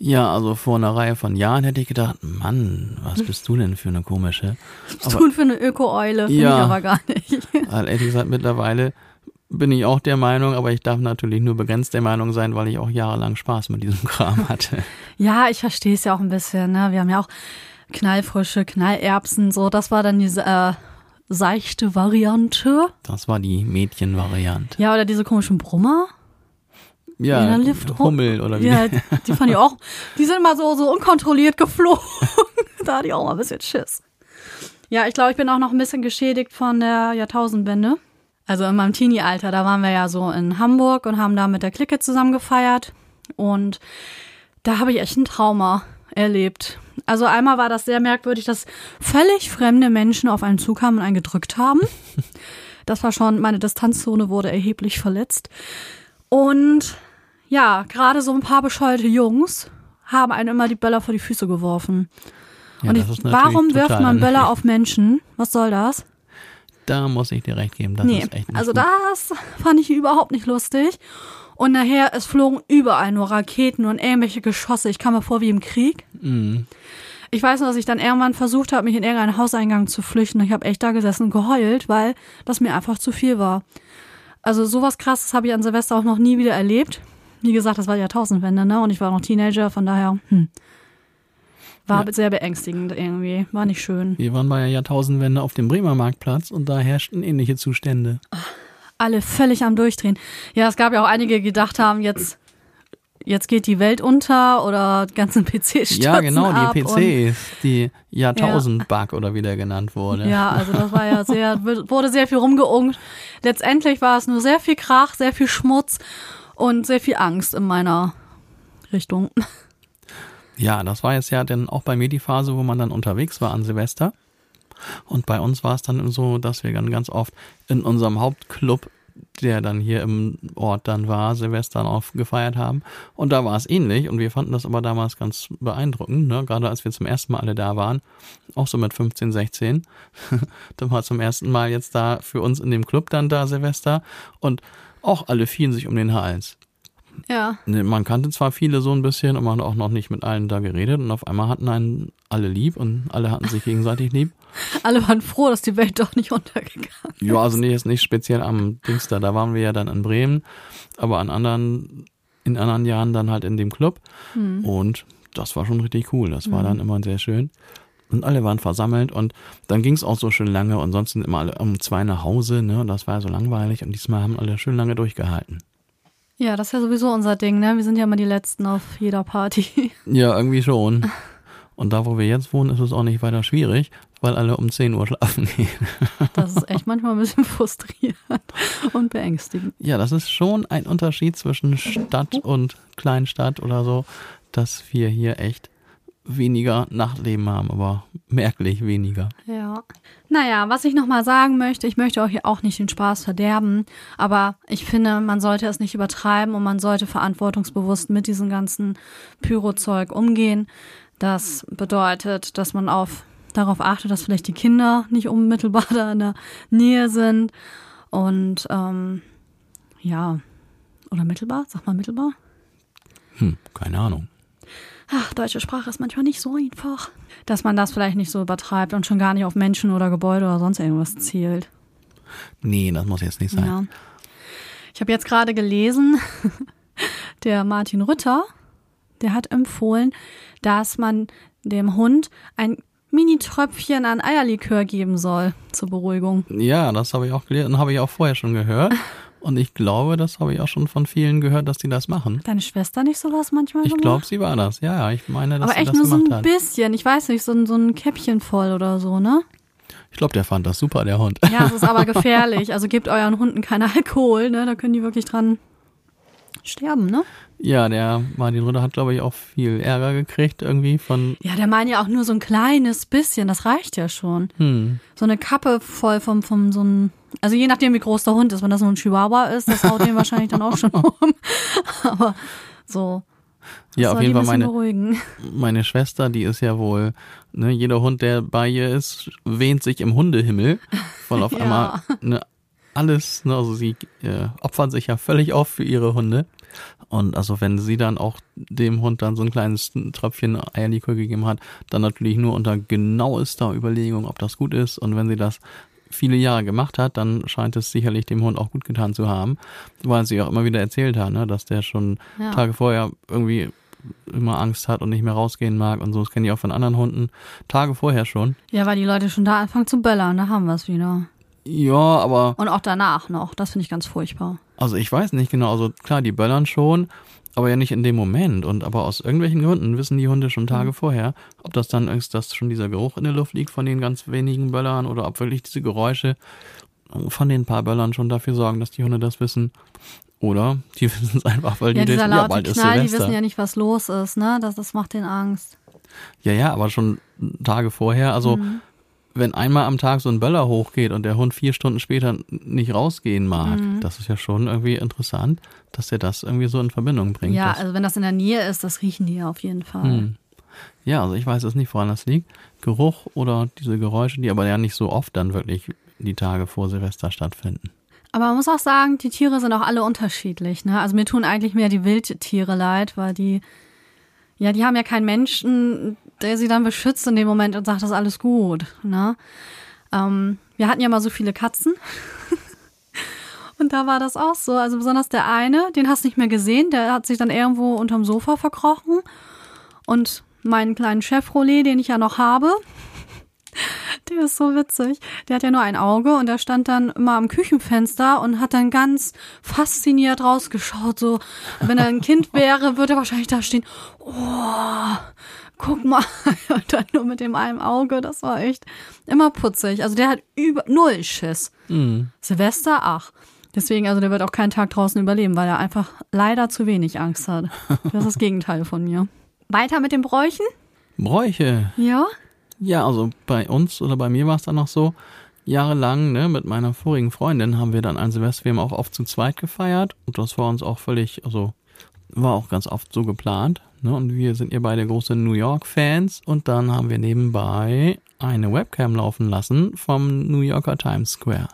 Ja, also vor einer Reihe von Jahren hätte ich gedacht, Mann, was bist du denn für eine komische? Was tun für eine Öko-Eule, Ja. ich aber gar nicht. Weil ehrlich gesagt, mittlerweile bin ich auch der Meinung, aber ich darf natürlich nur begrenzt der Meinung sein, weil ich auch jahrelang Spaß mit diesem Kram hatte. Ja, ich verstehe es ja auch ein bisschen. Ne? Wir haben ja auch Knallfrische, Knallerbsen, so. Das war dann diese äh, seichte Variante. Das war die Mädchenvariante. Ja, oder diese komischen Brummer. Ja, In der Lift- Hummel oder wie. Ja, die fand ich auch. Die sind immer so, so unkontrolliert geflogen. da hatte ich auch mal ein bisschen Schiss. Ja, ich glaube, ich bin auch noch ein bisschen geschädigt von der Jahrtausendwende. Also in meinem Teenie-Alter, da waren wir ja so in Hamburg und haben da mit der Clique zusammen gefeiert. Und da habe ich echt ein Trauma erlebt. Also einmal war das sehr merkwürdig, dass völlig fremde Menschen auf einen zukamen und einen gedrückt haben. Das war schon, meine Distanzzone wurde erheblich verletzt. Und ja, gerade so ein paar bescheuerte Jungs haben einem immer die Böller vor die Füße geworfen. Ja, und ich, warum wirft man Böller auf Menschen? Was soll das? Da muss ich dir recht geben, das nee, ist echt nicht also gut. das fand ich überhaupt nicht lustig. Und nachher, es flogen überall nur Raketen und irgendwelche Geschosse. Ich kam mir vor wie im Krieg. Mhm. Ich weiß nur, dass ich dann irgendwann versucht habe, mich in irgendeinen Hauseingang zu flüchten. Ich habe echt da gesessen und geheult, weil das mir einfach zu viel war. Also sowas krasses habe ich an Silvester auch noch nie wieder erlebt. Wie gesagt, das war die Jahrtausendwende, ne? Und ich war noch Teenager, von daher, hm. War Ja. sehr beängstigend irgendwie. War nicht schön. Wir waren bei der Jahrtausendwende auf dem Bremer Marktplatz und da herrschten ähnliche Zustände. Alle völlig am Durchdrehen. Ja, es gab ja auch einige, die gedacht haben, jetzt, jetzt geht die Welt unter oder die ganzen PCs stürzen Ja, genau, die PCs, die Jahrtausend-Bug oder wie der genannt wurde. Ja, also das war ja sehr, wurde sehr viel rumgeungt. Letztendlich war es nur sehr viel Krach, sehr viel Schmutz und sehr viel Angst in meiner Richtung. Ja, das war jetzt ja dann auch bei mir die Phase, wo man dann unterwegs war an Silvester. Und bei uns war es dann so, dass wir dann ganz oft in unserem Hauptclub, der dann hier im Ort dann war, Silvester auf gefeiert haben. Und da war es ähnlich. Und wir fanden das aber damals ganz beeindruckend, ne? gerade als wir zum ersten Mal alle da waren. Auch so mit 15, 16. dann war zum ersten Mal jetzt da für uns in dem Club dann da Silvester. Und auch alle fielen sich um den Hals. Ja. Man kannte zwar viele so ein bisschen und man hat auch noch nicht mit allen da geredet und auf einmal hatten einen alle lieb und alle hatten sich gegenseitig lieb. Alle waren froh, dass die Welt doch nicht untergegangen ist. Ja, also nee, jetzt nicht speziell am Dings da, da waren wir ja dann in Bremen, aber an anderen, in anderen Jahren dann halt in dem Club und das war schon richtig cool, das war dann immer sehr schön. Und alle waren versammelt und dann ging es auch so schön lange und sonst sind immer alle um zwei nach Hause, ne? Und das war ja so langweilig und diesmal haben alle schön lange durchgehalten. Ja, das ist ja sowieso unser Ding, ne? Wir sind ja immer die Letzten auf jeder Party. Ja, irgendwie schon. Und da, wo wir jetzt wohnen, ist es auch nicht weiter schwierig, weil alle um 10 Uhr schlafen gehen. Das ist echt manchmal ein bisschen frustrierend und beängstigend. Ja, das ist schon ein Unterschied zwischen Stadt und Kleinstadt oder so, dass wir hier echt weniger Nachtleben haben, aber merklich weniger. Ja. Naja, was ich nochmal sagen möchte, ich möchte euch auch nicht den Spaß verderben, aber ich finde, man sollte es nicht übertreiben und man sollte verantwortungsbewusst mit diesem ganzen Pyrozeug umgehen. Das bedeutet, dass man auf, darauf achtet, dass vielleicht die Kinder nicht unmittelbar da in der Nähe sind und ähm, ja, oder mittelbar, sag mal mittelbar. Hm, keine Ahnung ach, deutsche Sprache ist manchmal nicht so einfach, dass man das vielleicht nicht so übertreibt und schon gar nicht auf Menschen oder Gebäude oder sonst irgendwas zielt. Nee, das muss jetzt nicht sein. Ja. Ich habe jetzt gerade gelesen, der Martin Rütter, der hat empfohlen, dass man dem Hund ein Mini-Tröpfchen an Eierlikör geben soll zur Beruhigung. Ja, das habe ich auch gelesen, habe ich auch vorher schon gehört. Und ich glaube, das habe ich auch schon von vielen gehört, dass die das machen. Deine Schwester nicht sowas manchmal Ich glaube, sie war das. Ja, ja, ich meine, dass Aber sie echt das nur so gemacht ein hat. bisschen. Ich weiß nicht, so ein, so ein Käppchen voll oder so, ne? Ich glaube, der fand das super, der Hund. Ja, es ist aber gefährlich. Also gebt euren Hunden keinen Alkohol, ne? Da können die wirklich dran sterben, ne? Ja, der Martin Rütter hat, glaube ich, auch viel Ärger gekriegt irgendwie von. Ja, der meint ja auch nur so ein kleines bisschen, das reicht ja schon. Hm. So eine Kappe voll vom, vom so ein, also je nachdem, wie groß der Hund ist, wenn das so ein Chihuahua ist, das haut den wahrscheinlich dann auch schon um. Aber so. Das Ja, auf jeden Fall meine, beruhigen. meine Schwester, die ist ja wohl, ne, jeder Hund, der bei ihr ist, wähnt sich im Hundehimmel, weil auf Ja. einmal ne, alles, ne, also sie äh, opfern sich ja völlig auf für ihre Hunde. Und also wenn sie dann auch dem Hund dann so ein kleines Tröpfchen Eierlikör gegeben hat, dann natürlich nur unter genauester Überlegung, ob das gut ist. Und wenn sie das viele Jahre gemacht hat, dann scheint es sicherlich dem Hund auch gut getan zu haben, weil sie auch immer wieder erzählt hat, ne, dass der schon Ja. Tage vorher irgendwie immer Angst hat und nicht mehr rausgehen mag und so. Das kenne ich auch von anderen Hunden. Tage vorher schon. Ja, weil die Leute schon da anfangen zu böllern, da haben wir es wieder. Ja, aber Und auch danach noch. Das finde ich ganz furchtbar. Also ich weiß nicht genau. Also klar, die böllern schon, aber ja nicht in dem Moment. Und aber aus irgendwelchen Gründen wissen die Hunde schon Tage vorher, ob das dann ist, dass schon dieser Geruch in der Luft liegt von den ganz wenigen Böllern oder ob wirklich diese Geräusche von den paar Böllern schon dafür sorgen, dass die Hunde das wissen. Oder die wissen es einfach, weil Ja, die dieser wissen, ja, laute ist Knall, die wissen ja nicht, was los ist, ne? Das, das macht denen Angst. Ja, ja, aber schon Tage vorher. Also Mhm. Wenn einmal am Tag so ein Böller hochgeht und der Hund vier Stunden später nicht rausgehen mag, Mhm. das ist ja schon irgendwie interessant, dass er das irgendwie so in Verbindung bringt. Ja, also wenn das in der Nähe ist, das riechen die ja auf jeden Fall. hm. ja, also ich weiß es nicht, woran das liegt. Geruch oder diese Geräusche, die aber ja nicht so oft dann wirklich die Tage vor Silvester stattfinden. Aber man muss auch sagen, die Tiere sind auch alle unterschiedlich. Ne? Also mir tun eigentlich mehr die Wildtiere leid, weil die, ja, die haben ja keinen Menschen, der sie dann beschützt in dem Moment und sagt, das ist alles gut. Ne? Ähm, wir hatten ja mal so viele Katzen. Und da war das auch so. Also besonders der eine, den hast du nicht mehr gesehen, der hat sich dann irgendwo unterm Sofa verkrochen. Und meinen kleinen Chevrolet, den ich ja noch habe, der ist so witzig. Der hat ja nur ein Auge und der stand dann immer am Küchenfenster und hat dann ganz fasziniert rausgeschaut. So, wenn er ein Kind wäre, würde er wahrscheinlich da stehen. Oh, guck mal. Und dann nur mit dem einen Auge. Das war echt immer putzig. Also der hat über null Schiss. Hm. Silvester, ach. Deswegen, also der wird auch keinen Tag draußen überleben, weil er einfach leider zu wenig Angst hat. Das ist das Gegenteil von mir. Weiter mit den Bräuchen? Bräuche. Ja. Ja, also bei uns oder bei mir war es dann noch so, jahrelang, ne, mit meiner vorigen Freundin haben wir dann ein Silvester, wir haben auch oft zu zweit gefeiert und das war uns auch völlig, also war auch ganz oft so geplant, ne, und wir sind ja beide große New York Fans und dann haben wir nebenbei eine Webcam laufen lassen vom New Yorker Times Square.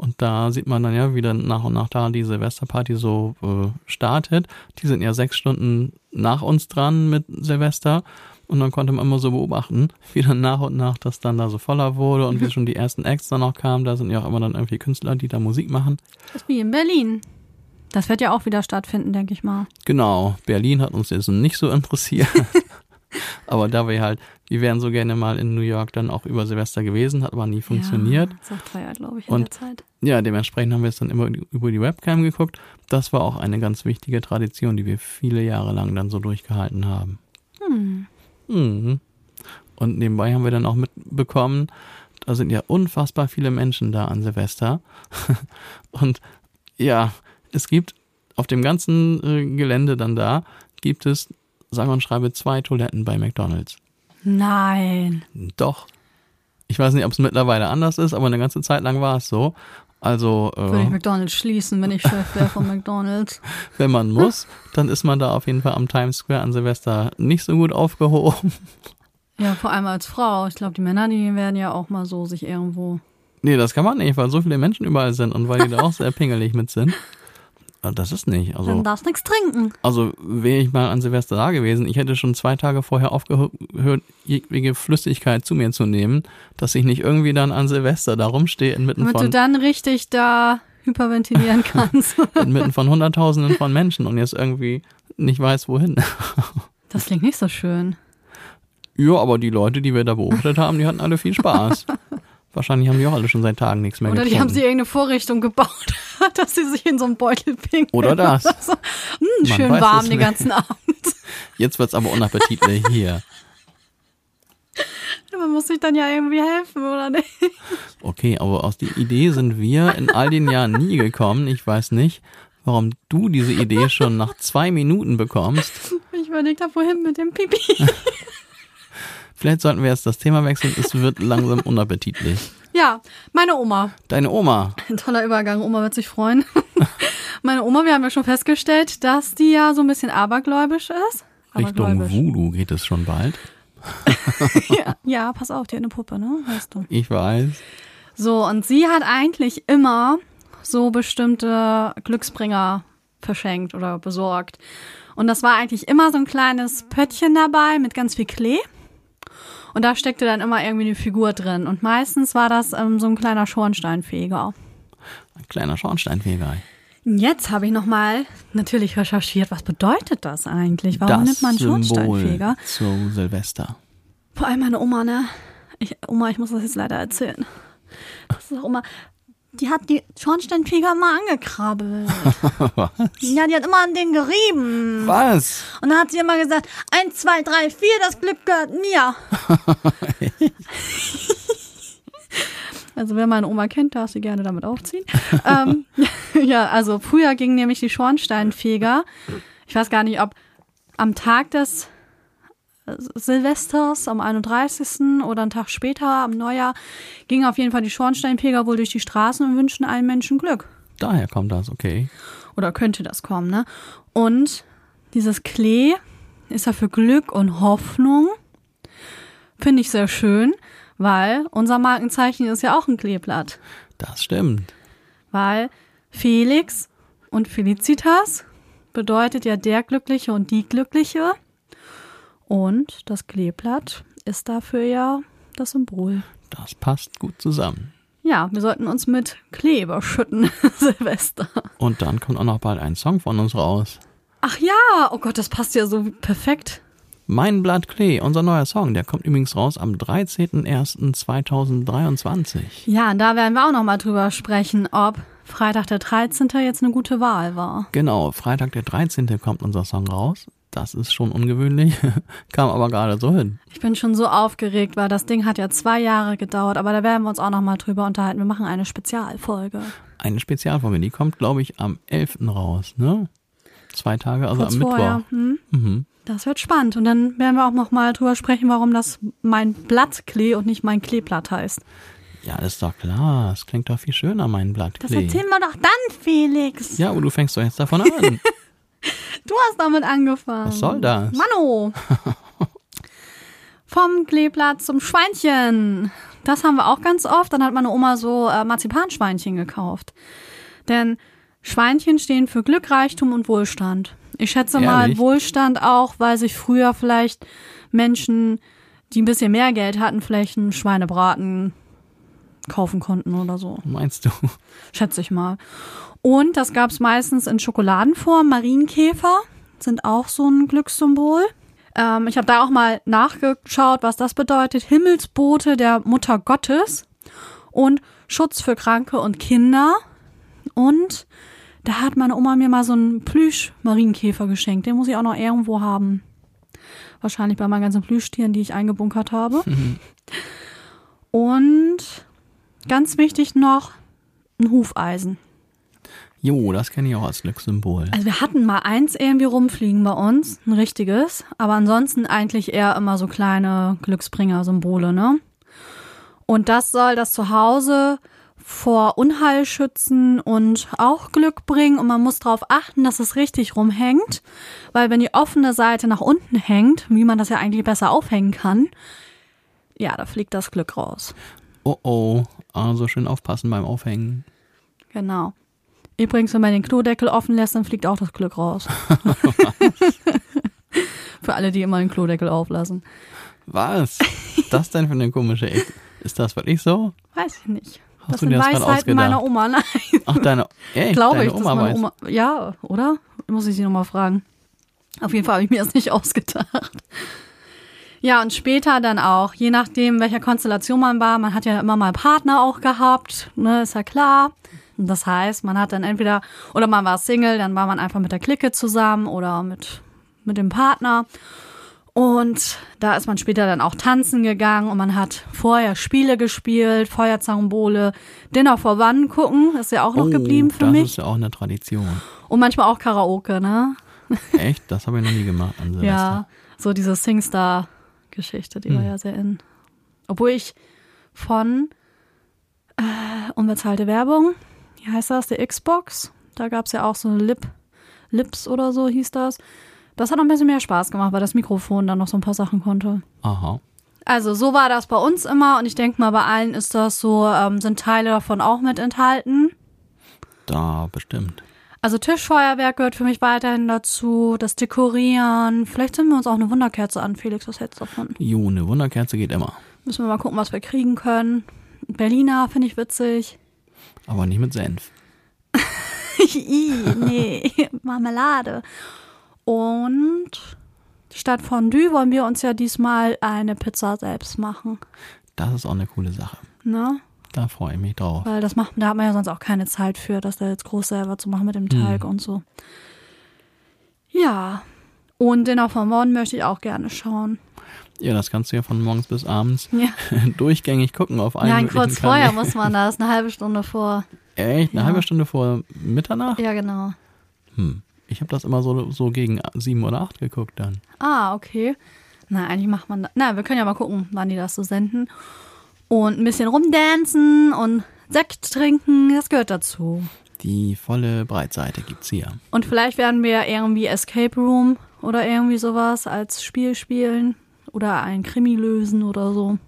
Und da sieht man dann ja, wie dann nach und nach da die Silvesterparty so äh, startet. Die sind ja sechs Stunden nach uns dran mit Silvester. Und dann konnte man immer so beobachten, wie dann nach und nach das dann da so voller wurde und wie schon die ersten Acts dann noch kamen. Da sind ja auch immer dann irgendwie Künstler, die da Musik machen. Das ist wie in Berlin. Das wird ja auch wieder stattfinden, denke ich mal. Genau, Berlin hat uns jetzt nicht so interessiert. aber da wir halt, wir wären so gerne mal in New York dann auch über Silvester gewesen, hat aber nie funktioniert. Ja, sagt Feier, glaube ich, in Und- der Zeit. Ja, dementsprechend haben wir es dann immer über die Webcam geguckt. Das war auch eine ganz wichtige Tradition, die wir viele Jahre lang dann so durchgehalten haben. Hm. Mhm. Und nebenbei haben wir dann auch mitbekommen, da sind ja unfassbar viele Menschen da an Silvester. Und ja, es gibt auf dem ganzen äh, Gelände dann da, gibt es, sage und schreibe, zwei Toiletten bei McDonalds. Nein. Doch. Ich weiß nicht, ob es mittlerweile anders ist, aber eine ganze Zeit lang war es so. Also, Würde ich äh, McDonalds schließen, wenn ich Chef wäre von McDonalds. wenn man muss, dann ist man da auf jeden Fall am Times Square an Silvester nicht so gut aufgehoben. Ja, vor allem als Frau. Ich glaube, die Männer, die werden ja auch mal so sich irgendwo. Nee, das kann man nicht, weil so viele Menschen überall sind und weil die da auch sehr pingelig mit sind. Aber Das ist nicht. Also, Dann darfst nichts trinken. also wäre ich mal an Silvester da gewesen, ich hätte schon zwei Tage vorher aufgehört, jegliche Flüssigkeit zu mir zu nehmen, dass ich nicht irgendwie dann an Silvester da rumstehe inmitten Damit du von, dann richtig da hyperventilieren kannst. inmitten von Hunderttausenden von Menschen und jetzt irgendwie nicht weiß, wohin. Das klingt nicht so schön. Ja, aber die Leute, die wir da beobachtet haben, die hatten alle viel Spaß. Wahrscheinlich haben die auch alle schon seit Tagen nichts mehr Oder getrunken. die haben sie irgendeine Vorrichtung gebaut, dass sie sich in so einen Beutel pinkeln. Oder das. So, hm, schön warm es den ganzen Abend. Jetzt wird's aber unappetitlich hier. Man muss sich dann ja irgendwie helfen, oder nicht? Okay, aber aus der Idee sind wir in all den Jahren nie gekommen. Ich weiß nicht, warum du diese Idee schon nach zwei Minuten bekommst. Ich überlegt habe, wohin mit dem Pipi. Vielleicht sollten wir jetzt das Thema wechseln. Es wird langsam unappetitlich. Ja, meine Oma. Deine Oma. Ein toller Übergang. Oma wird sich freuen. meine Oma, wir haben ja schon festgestellt, dass die ja so ein bisschen abergläubisch ist. Richtung Abergläubisch. Voodoo geht es schon bald. ja, ja, pass auf, die hat eine Puppe, ne? Weißt du. Ich weiß. So, und sie hat eigentlich immer so bestimmte Glücksbringer verschenkt oder besorgt. Und das war eigentlich immer so ein kleines Pöttchen dabei mit ganz viel Klee. Und da steckte dann immer irgendwie eine Figur drin. Und meistens war das ähm, so ein kleiner Schornsteinfeger. Ein kleiner Schornsteinfeger. Jetzt habe ich nochmal natürlich recherchiert, was bedeutet das eigentlich? Warum das nimmt man einen Symbol Schornsteinfeger? zu Silvester. Vor allem meine Oma, ne? Ich, Oma, ich muss das jetzt leider erzählen. Das ist auch immer. Die hat die Schornsteinfeger immer angekrabbelt. Was? Ja, die hat immer an den gerieben. Was? Und dann hat sie immer gesagt, eins, zwei, drei, vier, das Glück gehört mir. also wer meine Oma kennt, darf sie gerne damit aufziehen. ähm, ja, also früher gingen nämlich die Schornsteinfeger, ich weiß gar nicht, ob am Tag des Silvesters, am 31. oder einen Tag später, am Neujahr, gingen auf jeden Fall die Schornsteinfeger wohl durch die Straßen und wünschten allen Menschen Glück. Daher kommt das, okay. Oder könnte das kommen, ne? Und dieses Klee ist ja für Glück und Hoffnung. Finde ich sehr schön, weil unser Markenzeichen ist ja auch ein Kleeblatt. Das stimmt. Weil Felix und Felicitas bedeutet ja der Glückliche und die Glückliche. Und das Kleeblatt ist dafür ja das Symbol. Das passt gut zusammen. Ja, wir sollten uns mit Klee überschütten, Silvester. Und dann kommt auch noch bald ein Song von uns raus. Ach ja, oh Gott, das passt ja so perfekt. Mein Blatt Klee, unser neuer Song, der kommt übrigens raus am 13.01.2023. Ja, da werden wir auch noch mal drüber sprechen, ob Freitag der 13. jetzt eine gute Wahl war. Genau, Freitag der 13. kommt unser Song raus. Das ist schon ungewöhnlich, kam aber gerade so hin. Ich bin schon so aufgeregt, weil das Ding hat ja zwei Jahre gedauert, aber da werden wir uns auch noch mal drüber unterhalten. Wir machen eine Spezialfolge. Eine Spezialfolge, die kommt, glaube ich, am 11. raus, ne? Zwei Tage, also Kurz am Mittwoch. vorher. Hm? Mhm. Das wird spannend. Und dann werden wir auch noch mal drüber sprechen, warum das mein Blattklee und nicht mein Kleeblatt heißt. Ja, das ist doch klar. Das klingt doch viel schöner, mein Blatt Das erzählen wir doch dann, Felix. Ja, aber du fängst doch jetzt davon an. Du hast damit angefangen. Was soll das? Mano. Vom Kleeblatt zum Schweinchen. Das haben wir auch ganz oft. Dann hat meine Oma so äh, Marzipanschweinchen gekauft. Denn Schweinchen stehen für Glück, Reichtum und Wohlstand. Ich schätze mal Ehrlich? Wohlstand auch, weil sich früher vielleicht Menschen, die ein bisschen mehr Geld hatten, vielleicht einen Schweinebraten kaufen konnten oder so. Meinst du? Schätze ich mal. Und das gab es meistens in Schokoladenform. Marienkäfer sind auch so ein Glückssymbol. Ähm, ich habe da auch mal nachgeschaut, was das bedeutet. Himmelsbote der Mutter Gottes und Schutz für Kranke und Kinder. Und da hat meine Oma mir mal so einen Plüsch-Marienkäfer geschenkt. Den muss ich auch noch irgendwo haben. Wahrscheinlich bei meinen ganzen Plüschtieren, die ich eingebunkert habe. Und ganz wichtig noch ein Hufeisen. Jo, das kenne ich auch als Glückssymbol. Also wir hatten mal eins irgendwie rumfliegen bei uns, ein richtiges, aber ansonsten eigentlich eher immer so kleine Glücksbringer-Symbole, ne? Und das soll das Zuhause vor Unheil schützen und auch Glück bringen und man muss darauf achten, dass es richtig rumhängt, weil wenn die offene Seite nach unten hängt, wie man das ja eigentlich besser aufhängen kann, ja, da fliegt das Glück raus. Oh oh, also schön aufpassen beim Aufhängen. Genau. Übrigens, wenn man den Klodeckel offen lässt, dann fliegt auch das Glück raus. Für alle, die immer den Klodeckel auflassen. Was? Das denn für eine komische Ecke? Ist das wirklich so? Weiß ich nicht. Hast das du sind dir das Weisheiten meiner Oma. Nein, Ach, deine, echt, glaube deine ich, dass Oma meine weiß. Oma. Ja, oder? Muss ich sie nochmal fragen. Auf jeden Fall habe ich mir das nicht ausgedacht. Ja, und später dann auch, je nachdem, welcher Konstellation man war, man hat ja immer mal Partner auch gehabt, ne, ist ja klar. Und das heißt, man hat dann entweder, oder man war Single, dann war man einfach mit der Clique zusammen oder mit, mit dem Partner. Und da ist man später dann auch tanzen gegangen und man hat vorher Spiele gespielt, Feuerzangenbowle, Dinner vor One gucken, ist ja auch noch oh, geblieben für das mich. ist ja auch eine Tradition. Und manchmal auch Karaoke, ne? Echt? Das habe ich noch nie gemacht an Silvester. Ja, so diese Singstar-Geschichte, die war Hm. ja sehr in. Obwohl ich von äh, unbezahlte Werbung, wie heißt das, der Xbox, da gab es ja auch so eine Lip, Lips oder so hieß das. Das hat noch ein bisschen mehr Spaß gemacht, weil das Mikrofon dann noch so ein paar Sachen konnte. Aha. Also so war das bei uns immer und ich denke mal, bei allen ist das so, ähm, sind Teile davon auch mit enthalten. Da bestimmt. Also Tischfeuerwerk gehört für mich weiterhin dazu, das Dekorieren. Vielleicht sind wir uns auch eine Wunderkerze an, Felix, was hältst du davon? Jo, eine Wunderkerze geht immer. Müssen wir mal gucken, was wir kriegen können. Berliner finde ich witzig. Aber nicht mit Senf. Ih, nee, Marmelade. Und statt Fondue wollen wir uns ja diesmal eine Pizza selbst machen. Das ist auch eine coole Sache. Ne? Da freue ich mich drauf. Weil das macht, da hat man ja sonst auch keine Zeit für, das da jetzt groß selber zu machen mit dem Teig und so. Ja. Und Dinner von Morgen möchte ich auch gerne schauen. Ja, das kannst du ja von morgens bis abends Ja, durchgängig gucken auf allen ja möglichen kurz vorher muss man das, eine halbe Stunde vor. Echt? Eine Ja. halbe Stunde vor Mitternacht? Ja, genau. Hm. Ich habe das immer so, so gegen sieben oder acht geguckt dann. Ah, okay. Na, eigentlich macht man da. Na, wir können ja mal gucken, wann die das so senden. Und ein bisschen rumdancen und Sekt trinken, das gehört dazu. Die volle Breitseite gibt's hier. Und vielleicht werden wir irgendwie Escape Room oder irgendwie sowas als Spiel spielen oder ein Krimi lösen oder so.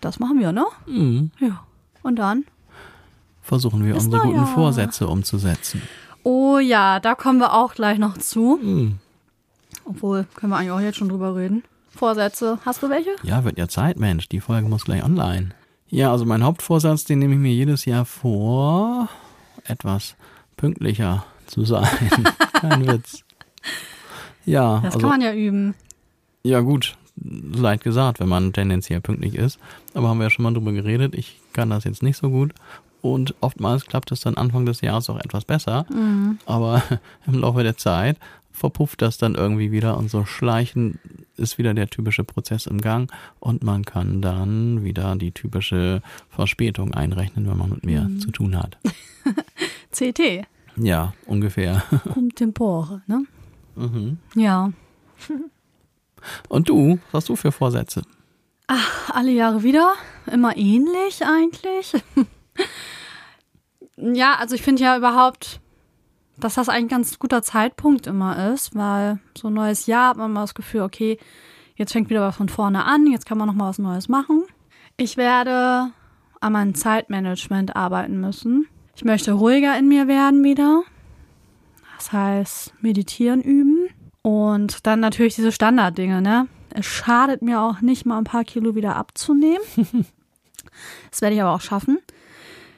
Das machen wir, ne? Hm. Ja. Und dann? Versuchen wir unsere guten. Vorsätze umzusetzen. Oh ja, da kommen wir auch gleich noch zu. Hm. Obwohl, können wir eigentlich auch jetzt schon drüber reden. Vorsätze, hast du welche? Ja, wird ja Zeit, Mensch. Die Folge muss gleich online. Ja, also mein Hauptvorsatz, den nehme ich mir jedes Jahr vor, etwas pünktlicher zu sein. Kein Witz. Ja, Das also, kann man ja üben. ja gut, leid gesagt, wenn man tendenziell pünktlich ist. Aber haben wir ja schon mal drüber geredet. Ich kann das jetzt nicht so gut. Und oftmals klappt es dann Anfang des Jahres auch etwas besser. Aber im Laufe der Zeit verpufft das dann irgendwie wieder und so schleichen ist wieder der typische Prozess im Gang und man kann dann wieder die typische Verspätung einrechnen, wenn man mit mir zu tun hat. CT. Ja, ungefähr. Um Tempore, ne? Mhm. Ja. Und du, was hast du für Vorsätze? Alle Jahre wieder. Immer ähnlich eigentlich. ja, also ich finde ja überhaupt, dass das ein ganz guter Zeitpunkt immer ist, weil so ein neues Jahr hat man mal das Gefühl, okay, jetzt fängt wieder was von vorne an, jetzt kann man noch mal was Neues machen. Ich werde an meinem Zeitmanagement arbeiten müssen. Ich möchte ruhiger in mir werden wieder. Das heißt, meditieren üben. Und dann natürlich diese Standarddinge, ne? Es schadet mir auch nicht mal ein paar Kilo wieder abzunehmen. das werde ich aber auch schaffen.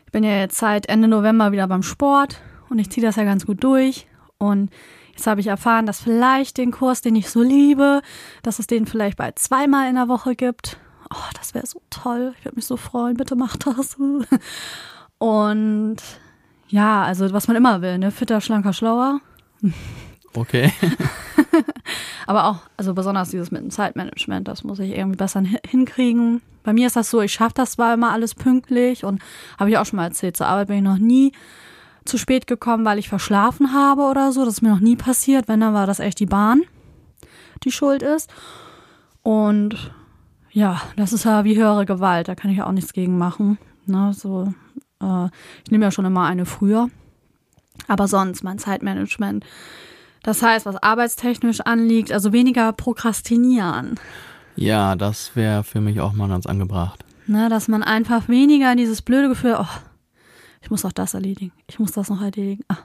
Ich bin ja jetzt seit Ende November wieder beim Sport und ich ziehe das ja ganz gut durch. Und jetzt habe ich erfahren, dass vielleicht den Kurs, den ich so liebe, dass es den vielleicht bald zweimal in der Woche gibt. Oh, das wäre so toll. Ich würde mich so freuen. Bitte macht das. Und ja, also was man immer will, ne? Fitter, schlanker, schlauer. Okay. Aber auch, also besonders dieses mit dem Zeitmanagement, das muss ich irgendwie besser hin- hinkriegen. Bei mir ist das so, ich schaffe das zwar immer alles pünktlich und habe ich auch schon mal erzählt, zur Arbeit bin ich noch nie zu spät gekommen, weil ich verschlafen habe oder so. Das ist mir noch nie passiert. Wenn, dann war das echt die Bahn, die schuld ist. Und ja, das ist ja wie höhere Gewalt, da kann ich ja auch nichts gegen machen. Ne, so, äh, ich nehme ja schon immer eine früher. Aber sonst mein Zeitmanagement. Das heißt, was arbeitstechnisch anliegt, also weniger prokrastinieren. Ja, das wäre für mich auch mal ganz angebracht. Ne, dass man einfach weniger dieses blöde Gefühl, oh, ich muss auch das erledigen, ich muss das noch erledigen. Ah,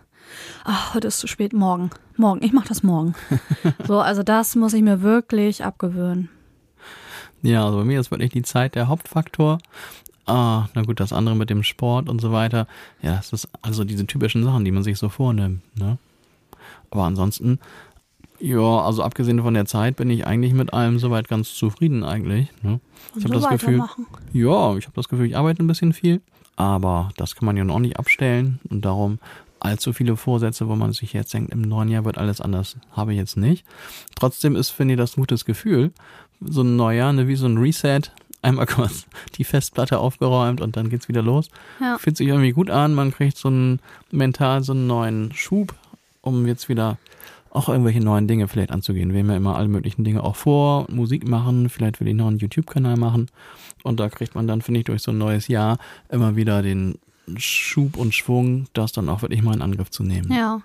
ah, heute ist zu spät, morgen, morgen, ich mache das morgen. so, also das muss ich mir wirklich abgewöhnen. Ja, also bei mir ist wirklich die Zeit der Hauptfaktor. Ah, na gut, das andere mit dem Sport und so weiter. Ja, das ist also diese typischen Sachen, die man sich so vornimmt, ne? Aber ansonsten, ja, also abgesehen von der Zeit bin ich eigentlich mit allem soweit ganz zufrieden eigentlich, ne? Ich habe so das Gefühl, weitermachen. ja, ich habe das Gefühl, ich arbeite ein bisschen viel, aber das kann man ja noch nicht abstellen und darum allzu viele Vorsätze, wo man sich jetzt denkt, im neuen Jahr wird alles anders, habe ich jetzt nicht. Trotzdem ist, finde ich, das ein gutes Gefühl. So ein Neujahr, ne, wie so ein Reset, einmal kurz die Festplatte aufgeräumt und dann geht's wieder los. Ja. Fühlt sich irgendwie gut an, man kriegt so einen mental so einen neuen Schub, um jetzt wieder auch irgendwelche neuen Dinge vielleicht anzugehen. Wir haben ja immer alle möglichen Dinge auch vor, Musik machen, vielleicht will ich noch einen YouTube-Kanal machen. Und da kriegt man dann, finde ich, durch so ein neues Jahr immer wieder den Schub und Schwung, das dann auch wirklich mal in Angriff zu nehmen. Ja.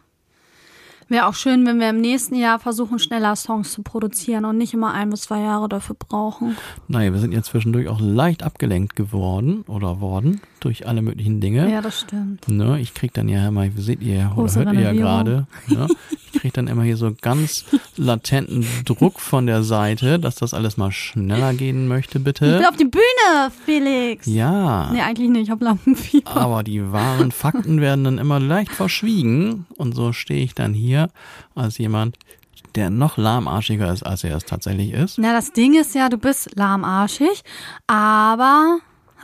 Wäre auch schön, wenn wir im nächsten Jahr versuchen, schneller Songs zu produzieren und nicht immer ein bis zwei Jahre dafür brauchen. Naja, wir sind jetzt zwischendurch auch leicht abgelenkt geworden oder worden durch alle möglichen Dinge. Ja, das stimmt. Ne, ich krieg dann ja immer, wie seht ihr oder hört ihr ja gerade, ne? ich krieg dann immer hier so ganz latenten Druck von der Seite, dass das alles mal schneller gehen möchte, Ich will bitte. auf die Bühne, Felix. Ja, Nee, eigentlich nicht, ich habe Lampenfieber. aber die wahren Fakten werden dann immer leicht verschwiegen und so stehe ich dann hier als jemand, der noch lahmarschiger ist, als er es tatsächlich ist. Na, das Ding ist ja, du bist lahmarschig, aber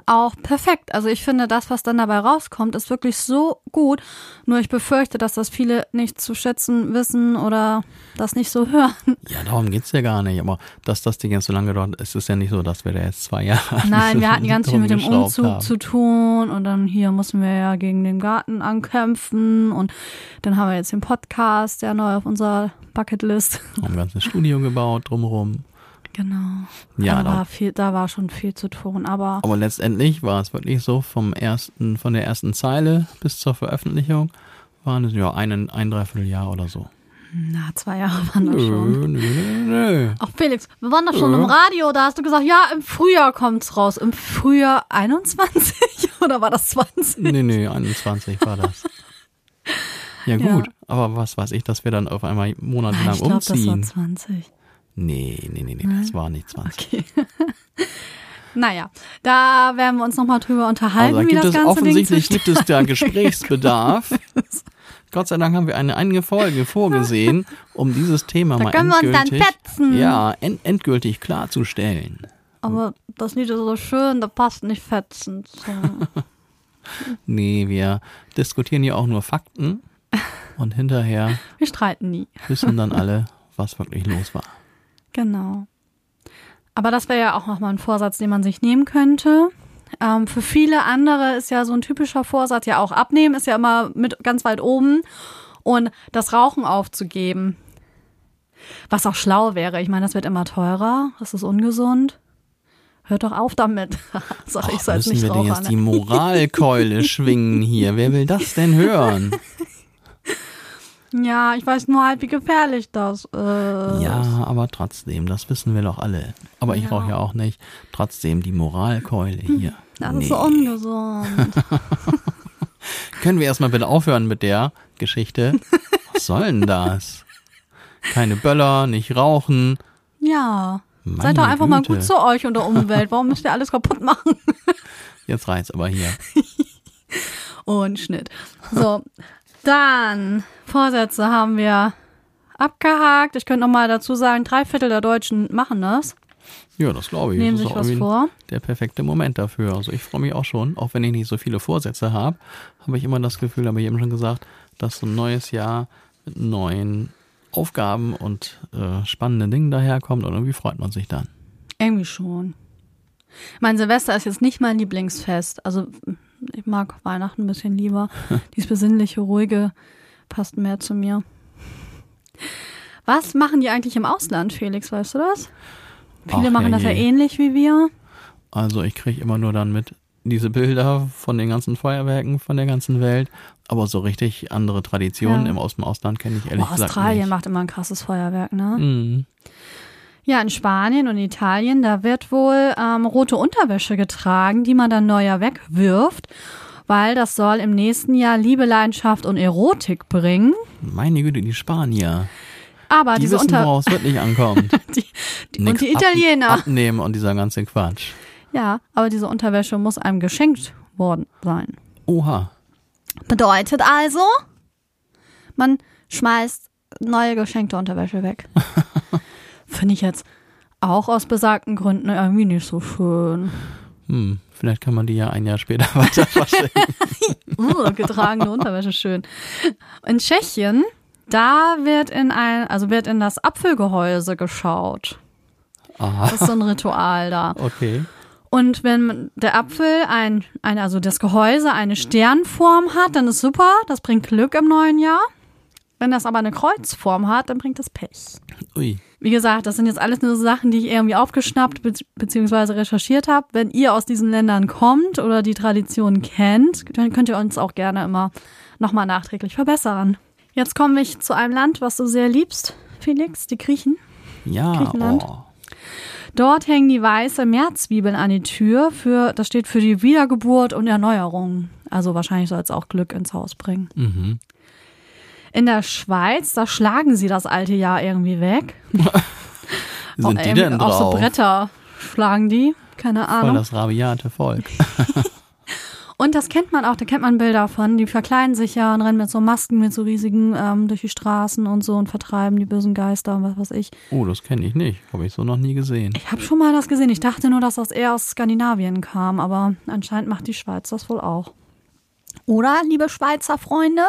auch perfekt. Also ich finde, das, was dann dabei rauskommt, ist wirklich so gut. Nur ich befürchte, dass das viele nicht zu schätzen wissen oder das nicht so hören. Ja, darum geht's ja gar nicht, aber dass das Ding jetzt so lange dauert, ist es ja nicht so, dass wir da jetzt zwei Jahre Nein, wir hatten ganz viel mit dem Umzug haben. zu tun und dann hier mussten wir ja gegen den Garten ankämpfen und dann haben wir jetzt den Podcast, der neu auf unserer Bucketlist. Haben ein ganzes Studio gebaut drumherum. Genau. Ja, da, da, war viel, da war schon viel zu tun, aber aber letztendlich war es wirklich so, vom ersten, von der ersten Zeile bis zur Veröffentlichung waren es ja ein, ein Dreivierteljahr oder so. na, zwei Jahre waren das schon. Nö, nö, nö. Ach Felix, wir waren doch schon Ja. im Radio, da hast du gesagt, ja, im Frühjahr kommt's raus. Im Frühjahr 21 oder war das 20? Nee, nee, 21 war das. Ja Ja. gut, aber was weiß ich, dass wir dann auf einmal monatelang ich glaube, das war umziehen. 20. Nee, nee, nee, nee, das war nicht 20. Okay. naja, da werden wir uns nochmal drüber unterhalten, Also da wie gibt das es offensichtlich gibt es da Gesprächsbedarf. Gott sei Dank haben wir eine eigene Folge vorgesehen, um dieses Thema Da mal können wir uns dann endgültig, fetzen. ja, end, endgültig klarzustellen. Aber das Lied ist so schön, da passt nicht fetzen. So. Nee, wir diskutieren ja auch nur Fakten und hinterher Wir streiten nie. wissen dann alle, was wirklich los war. Genau. Aber das wäre ja auch nochmal ein Vorsatz, den man sich nehmen könnte. Ähm, für viele andere ist ja so ein typischer Vorsatz ja auch abnehmen, ist ja immer mit ganz weit oben und das Rauchen aufzugeben. Was auch schlau wäre. Ich meine, das wird immer teurer, das ist ungesund. Hört doch auf damit. Sag ich als müssen wir denn jetzt die? Moralkeule schwingen hier? Wer will das denn hören? Ja, ich weiß nur halt, wie gefährlich das ist. Ja, aber trotzdem, das wissen wir doch alle. Aber ich Ja. rauche ja auch nicht. Trotzdem die Moralkeule hier. Das Nee. ist so ungesund. Können wir erstmal bitte aufhören mit der Geschichte? Was soll denn das? Keine Böller, nicht rauchen. ja. Meine Seid doch einfach mal Güte. gut zu euch und der Umwelt. Warum müsst ihr alles kaputt machen? Jetzt reicht's aber hier. Und Schnitt. So, dann Vorsätze haben wir abgehakt. Ich könnte noch mal dazu sagen, drei Viertel der Deutschen machen das, Ja, das glaube ich. nehmen das sich was vor. der perfekte Moment dafür. Also ich freue mich auch schon, auch wenn ich nicht so viele Vorsätze habe, habe ich immer das Gefühl, habe ich eben schon gesagt, dass so ein neues Jahr mit neuen Aufgaben und äh, spannenden Dingen daherkommt und irgendwie freut man sich dann. Irgendwie schon. Mein Silvester ist jetzt nicht mein Lieblingsfest. Also ich mag Weihnachten ein bisschen lieber. Dieses besinnliche, ruhige passt mehr zu mir. Was machen die eigentlich im Ausland, Felix? Weißt du das? Viele Ach, machen das ja ähnlich wie wir. Also ich kriege immer nur dann mit diese Bilder von den ganzen Feuerwerken von der ganzen Welt, aber so richtig andere Traditionen Ja. im Aus dem Ausland kenne ich ehrlich Boah, gesagt Australien nicht. macht immer ein krasses Feuerwerk, ne? Mhm. Ja, in Spanien und Italien, da wird wohl ähm, rote Unterwäsche getragen, die man dann neuer wegwirft, weil das soll im nächsten Jahr Liebe, Leidenschaft und Erotik bringen. Meine Güte, die Spanier. Aber Die diese wissen, Unter woraus wirklich ankommt. die, die, und die ab- Italiener. Abnehmen und dieser ganze Quatsch. Ja, aber diese Unterwäsche muss einem geschenkt worden sein. Oha. Bedeutet also, man schmeißt neue geschenkte Unterwäsche weg. Finde ich jetzt auch aus besagten Gründen irgendwie nicht so schön. Hm, vielleicht kann man die ja ein Jahr später weiter verschenken. Uh, getragene Unterwäsche, schön. In Tschechien, da wird in ein, also wird in das Apfelgehäuse geschaut. Aha, Das ist so ein Ritual da. okay. Und wenn der Apfel ein, ein, also das Gehäuse eine Sternform hat, dann ist super, das bringt Glück im neuen Jahr. Wenn das aber eine Kreuzform hat, dann bringt das Pech. Ui. Wie gesagt, das sind jetzt alles nur so Sachen, die ich irgendwie aufgeschnappt be bzw. recherchiert habe. Wenn ihr aus diesen Ländern kommt oder die Tradition kennt, dann könnt ihr uns auch gerne immer nochmal nachträglich verbessern. Jetzt komme ich zu einem Land, was du sehr liebst, Felix, die Griechen. Ja, Griechenland. oh. Dort hängen die weiße Mehrzwiebeln an die Tür. Für, das steht für die Wiedergeburt und Erneuerung. Also wahrscheinlich soll es auch Glück ins Haus bringen. Mhm. In der Schweiz, da schlagen sie das alte Jahr irgendwie weg. Sind Auch die denn Auf so drauf? Bretter schlagen die. Keine Voll Ahnung. das rabiate Volk. Und das kennt man auch, da kennt man Bilder von. Die verkleiden sich ja und rennen mit so Masken, mit so riesigen ähm, durch die Straßen und so und vertreiben die bösen Geister und was weiß ich. Oh, das kenne ich nicht. Habe ich so noch nie gesehen. Ich habe schon mal das gesehen. Ich dachte nur, dass das eher aus Skandinavien kam, aber anscheinend macht die Schweiz das wohl auch. Oder, liebe Schweizer Freunde,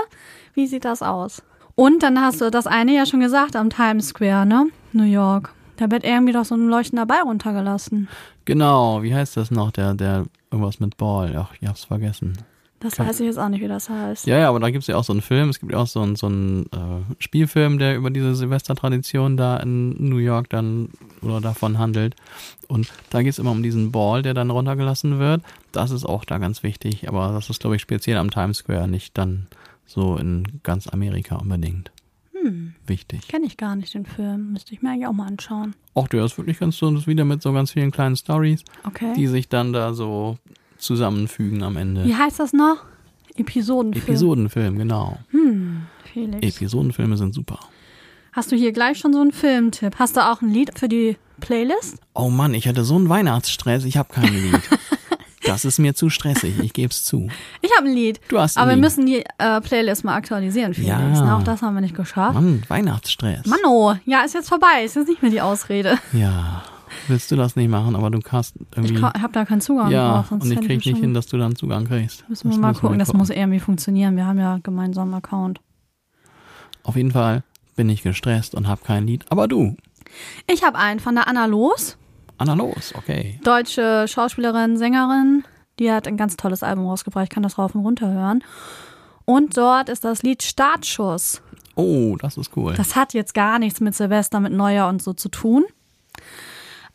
wie sieht das aus? Und dann hast du das eine ja schon gesagt am Times Square, ne? New York. Da wird irgendwie doch so ein leuchtender Ball runtergelassen. Genau, wie heißt das noch? Der, der irgendwas mit Ball. Ach, ich hab's vergessen. Das Kann- weiß ich jetzt auch nicht, wie das heißt. Ja, ja, aber da gibt's ja auch so einen Film. Es gibt ja auch so einen, so einen äh, Spielfilm, der über diese Silvestertradition da in New York dann oder davon handelt. Und da geht's immer um diesen Ball, der dann runtergelassen wird. Das ist auch da ganz wichtig. Aber das ist, glaube ich, speziell am Times Square, nicht dann so in ganz Amerika unbedingt. Hm, Wichtig. kenne ich gar nicht den Film. Müsste ich mir eigentlich auch mal anschauen. Auch der ist wirklich ganz so, wieder mit so ganz vielen kleinen Stories, Okay. die sich dann da so zusammenfügen am Ende. Wie heißt das noch? Episodenfilm. Episodenfilm, genau. Hm, Felix. Episodenfilme sind super. Hast du hier gleich schon so einen Filmtipp? Hast du auch ein Lied für die Playlist? Oh Mann, ich hatte so einen Weihnachtsstress, ich habe kein Lied. Das ist mir zu stressig, ich geb's zu. Ich habe ein Lied. Du hast ein Aber wir Lied. müssen die äh, Playlist mal aktualisieren, Felix. Ja. Na, auch das haben wir nicht geschafft. Mann, Weihnachtsstress. Mano, ja, ist jetzt vorbei. Ist jetzt nicht mehr die Ausrede. Ja, willst du das nicht machen, aber du kannst irgendwie... Ich habe da keinen Zugang ja, drauf. und ich hätte krieg nicht hin, dass du dann Zugang kriegst. Müssen wir Das mal gucken. Das gucken. muss irgendwie funktionieren. Wir haben ja gemeinsam einen Account. Auf jeden Fall bin ich gestresst und hab kein Lied. Aber du, Ich habe einen von der Anna Los. Anna los, okay. Deutsche Schauspielerin, Sängerin. Die hat ein ganz tolles Album rausgebracht. Ich kann das rauf und runter hören. Und dort ist das Lied Startschuss. Oh, das ist cool. Das hat jetzt gar nichts mit Silvester, mit Neujahr und so zu tun.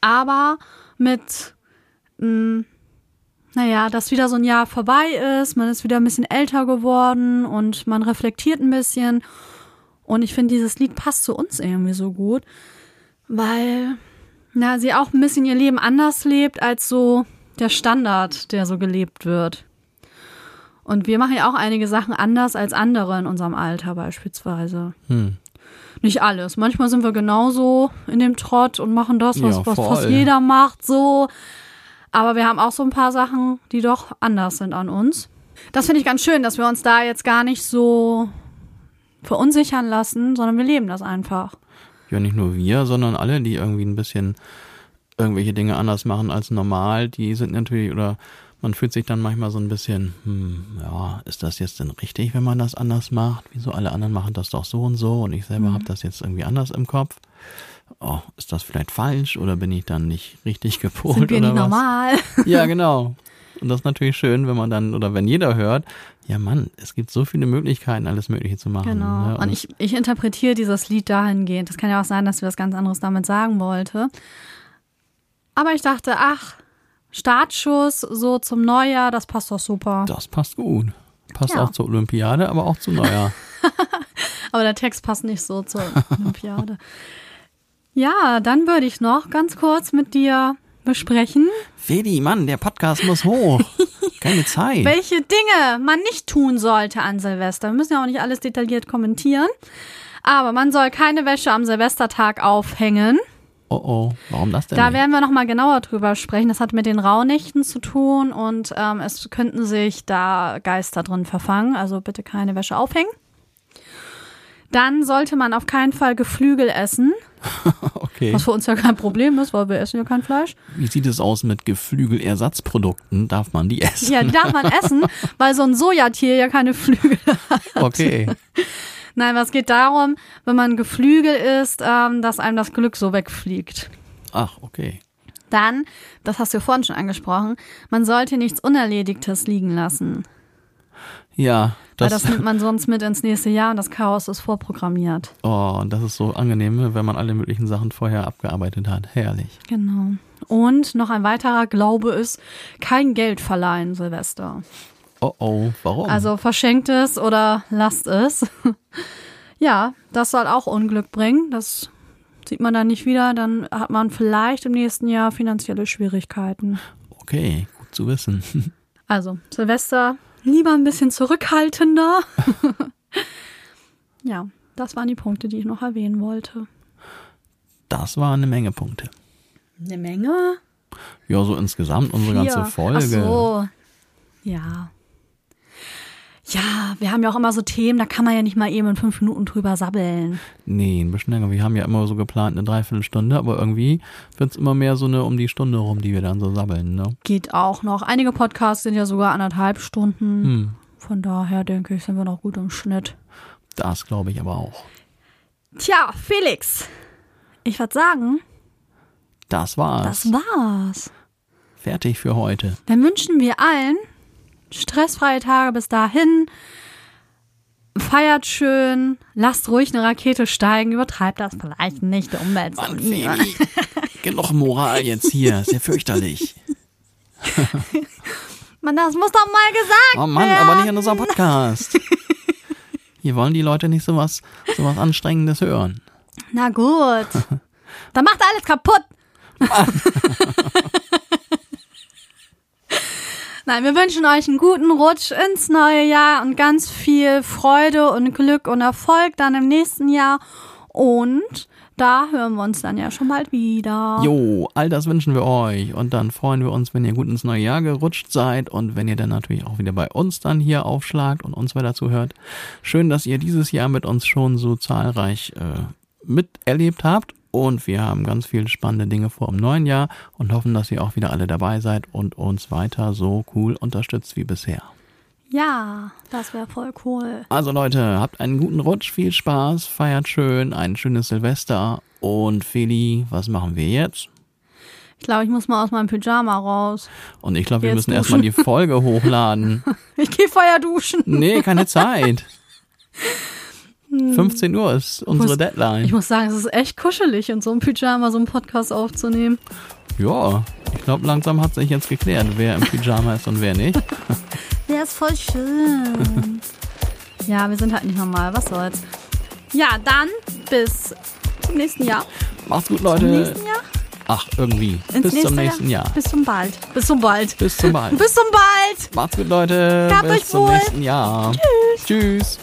Aber mit, mh, naja, dass wieder so ein Jahr vorbei ist, man ist wieder ein bisschen älter geworden und man reflektiert ein bisschen. Und ich finde, dieses Lied passt zu uns irgendwie so gut, weil na, sie auch ein bisschen ihr Leben anders lebt als so der Standard, der so gelebt wird. Und wir machen ja auch einige Sachen anders als andere in unserem Alter beispielsweise. Hm. Nicht alles. Manchmal sind wir genauso in dem Trott und machen das, was, Ja, was fast jeder macht, so. Aber wir haben auch so ein paar Sachen, die doch anders sind an uns. Das finde ich ganz schön, dass wir uns da jetzt gar nicht so verunsichern lassen, sondern wir leben das einfach. Ja, nicht nur wir, sondern alle, die irgendwie ein bisschen irgendwelche Dinge anders machen als normal, die sind natürlich oder Man fühlt sich dann manchmal so ein bisschen, hm, ja, ist das jetzt denn richtig, wenn man das anders macht? Wieso alle anderen machen das doch so und so und ich selber Mhm. habe das jetzt irgendwie anders im Kopf? Oh, ist das vielleicht falsch oder bin ich dann nicht richtig gepolt Sind wir oder nicht was? normal? Ja, genau. Und das ist natürlich schön, wenn man dann, oder wenn jeder hört, ja Mann, es gibt so viele Möglichkeiten, alles Mögliche zu machen. Genau. Ne? Und ich, ich interpretiere dieses Lied dahingehend. Das kann ja auch sein, dass wir was ganz anderes damit sagen wollte. Aber ich dachte, ach, Startschuss so zum Neujahr, das passt doch super. das passt gut. Passt Ja. auch zur Olympiade, aber auch zu Neujahr. Aber der Text passt nicht so zur Olympiade. ja, dann würde ich noch ganz kurz mit dir besprechen, Fedi, Mann, der Podcast muss hoch. Keine Zeit. welche Dinge man nicht tun sollte an Silvester. Wir müssen ja auch nicht alles detailliert kommentieren. Aber man soll keine Wäsche am Silvestertag aufhängen. Oh oh, warum das denn? Da nicht? werden wir noch mal genauer drüber sprechen. Das hat mit den Rauhnächten zu tun und ähm, es könnten sich da Geister drin verfangen. Also bitte keine Wäsche aufhängen. Dann sollte man auf keinen Fall Geflügel essen, okay. was für uns ja kein Problem ist, weil wir essen ja kein Fleisch. Wie sieht es aus mit Geflügelersatzprodukten? Darf man die essen? Ja, die darf man essen, weil so ein Sojatier ja keine Flügel hat. Okay. Nein, was geht darum, wenn man Geflügel isst, ähm, dass einem das Glück so wegfliegt. Ach, okay. Dann, das hast du vorhin schon angesprochen, man sollte nichts Unerledigtes liegen lassen. Ja, Weil das, das nimmt man sonst mit ins nächste Jahr und das Chaos ist vorprogrammiert. oh, das ist so angenehm, wenn man alle möglichen Sachen vorher abgearbeitet hat. Herrlich. Genau. Und noch ein weiterer Glaube ist, kein Geld verleihen, Silvester. Oh oh, warum? Also verschenkt es oder lasst es. ja, das soll auch Unglück bringen. Das sieht man dann nicht wieder. Dann hat man vielleicht im nächsten Jahr finanzielle Schwierigkeiten. okay, gut zu wissen. Also, Silvester lieber ein bisschen zurückhaltender. ja, das waren die Punkte, die ich noch erwähnen wollte. Das war eine Menge Punkte. Eine Menge? Ja, so insgesamt unsere ganze Vier. Folge. Ach so. Ja. Ja, wir haben ja auch immer so Themen, da kann man ja nicht mal eben in fünf Minuten drüber sabbeln. Nee, ein bisschen länger. Wir haben ja immer so geplant eine Dreiviertelstunde, aber irgendwie wird es immer mehr so eine um die Stunde rum, die wir dann so sabbeln, ne? Geht auch noch. Einige Podcasts sind ja sogar anderthalb Stunden. Hm, Von daher denke ich, sind wir noch gut im Schnitt. das glaube ich aber auch. Tja, Felix, ich würde sagen, Das war's. das war's. Fertig für heute. Dann wünschen wir allen stressfreie Tage bis dahin. Feiert schön, lasst ruhig eine Rakete steigen, übertreibt das vielleicht nicht, die Umwelt. Mann, Feli, genug Moral jetzt hier. Ist ja fürchterlich. Man, das muss doch mal gesagt Oh Mann, werden. aber nicht in unserem Podcast. Hier wollen die Leute nicht sowas, sowas Anstrengendes hören. Na gut. Dann macht alles kaputt. Nein, wir wünschen euch einen guten Rutsch ins neue Jahr und ganz viel Freude und Glück und Erfolg dann im nächsten Jahr. Und da hören wir uns dann ja schon bald wieder. Jo, all das wünschen wir euch. Und dann freuen wir uns, wenn ihr gut ins neue Jahr gerutscht seid und wenn ihr dann natürlich auch wieder bei uns dann hier aufschlagt und uns weiter zuhört. Schön, dass ihr dieses Jahr mit uns schon so zahlreich äh, miterlebt habt. Und wir haben ganz viele spannende Dinge vor im neuen Jahr und hoffen, dass ihr auch wieder alle dabei seid und uns weiter so cool unterstützt wie bisher. Ja, das wäre voll cool. Also Leute, habt einen guten Rutsch, viel Spaß, feiert schön, ein schönes Silvester. Und Feli, was machen wir jetzt? Ich glaube, ich muss mal aus meinem Pyjama raus. Und ich glaube, wir müssen erstmal die Folge hochladen. Ich gehe Feuer duschen. Nee, keine Zeit. 15 Uhr ist unsere muss- Deadline. Ich muss sagen, es ist echt kuschelig, in so einem Pyjama so einen Podcast aufzunehmen. Ja, ich glaube, langsam hat sich jetzt geklärt, wer im Pyjama ist und wer nicht. Der ist voll schön. ja, wir sind halt nicht normal. Was soll's. Ja, dann bis zum nächsten Jahr. Macht's gut, Zum Leute. nächsten Jahr? Ach, irgendwie. Ins Bis zum nächsten Jahr. Bis zum bald. Bis zum bald. Bis zum bald. Bis zum bald. Macht's gut, Leute. Gehabt Bis euch zum wohl. nächsten Jahr. Tschüss. Tschüss.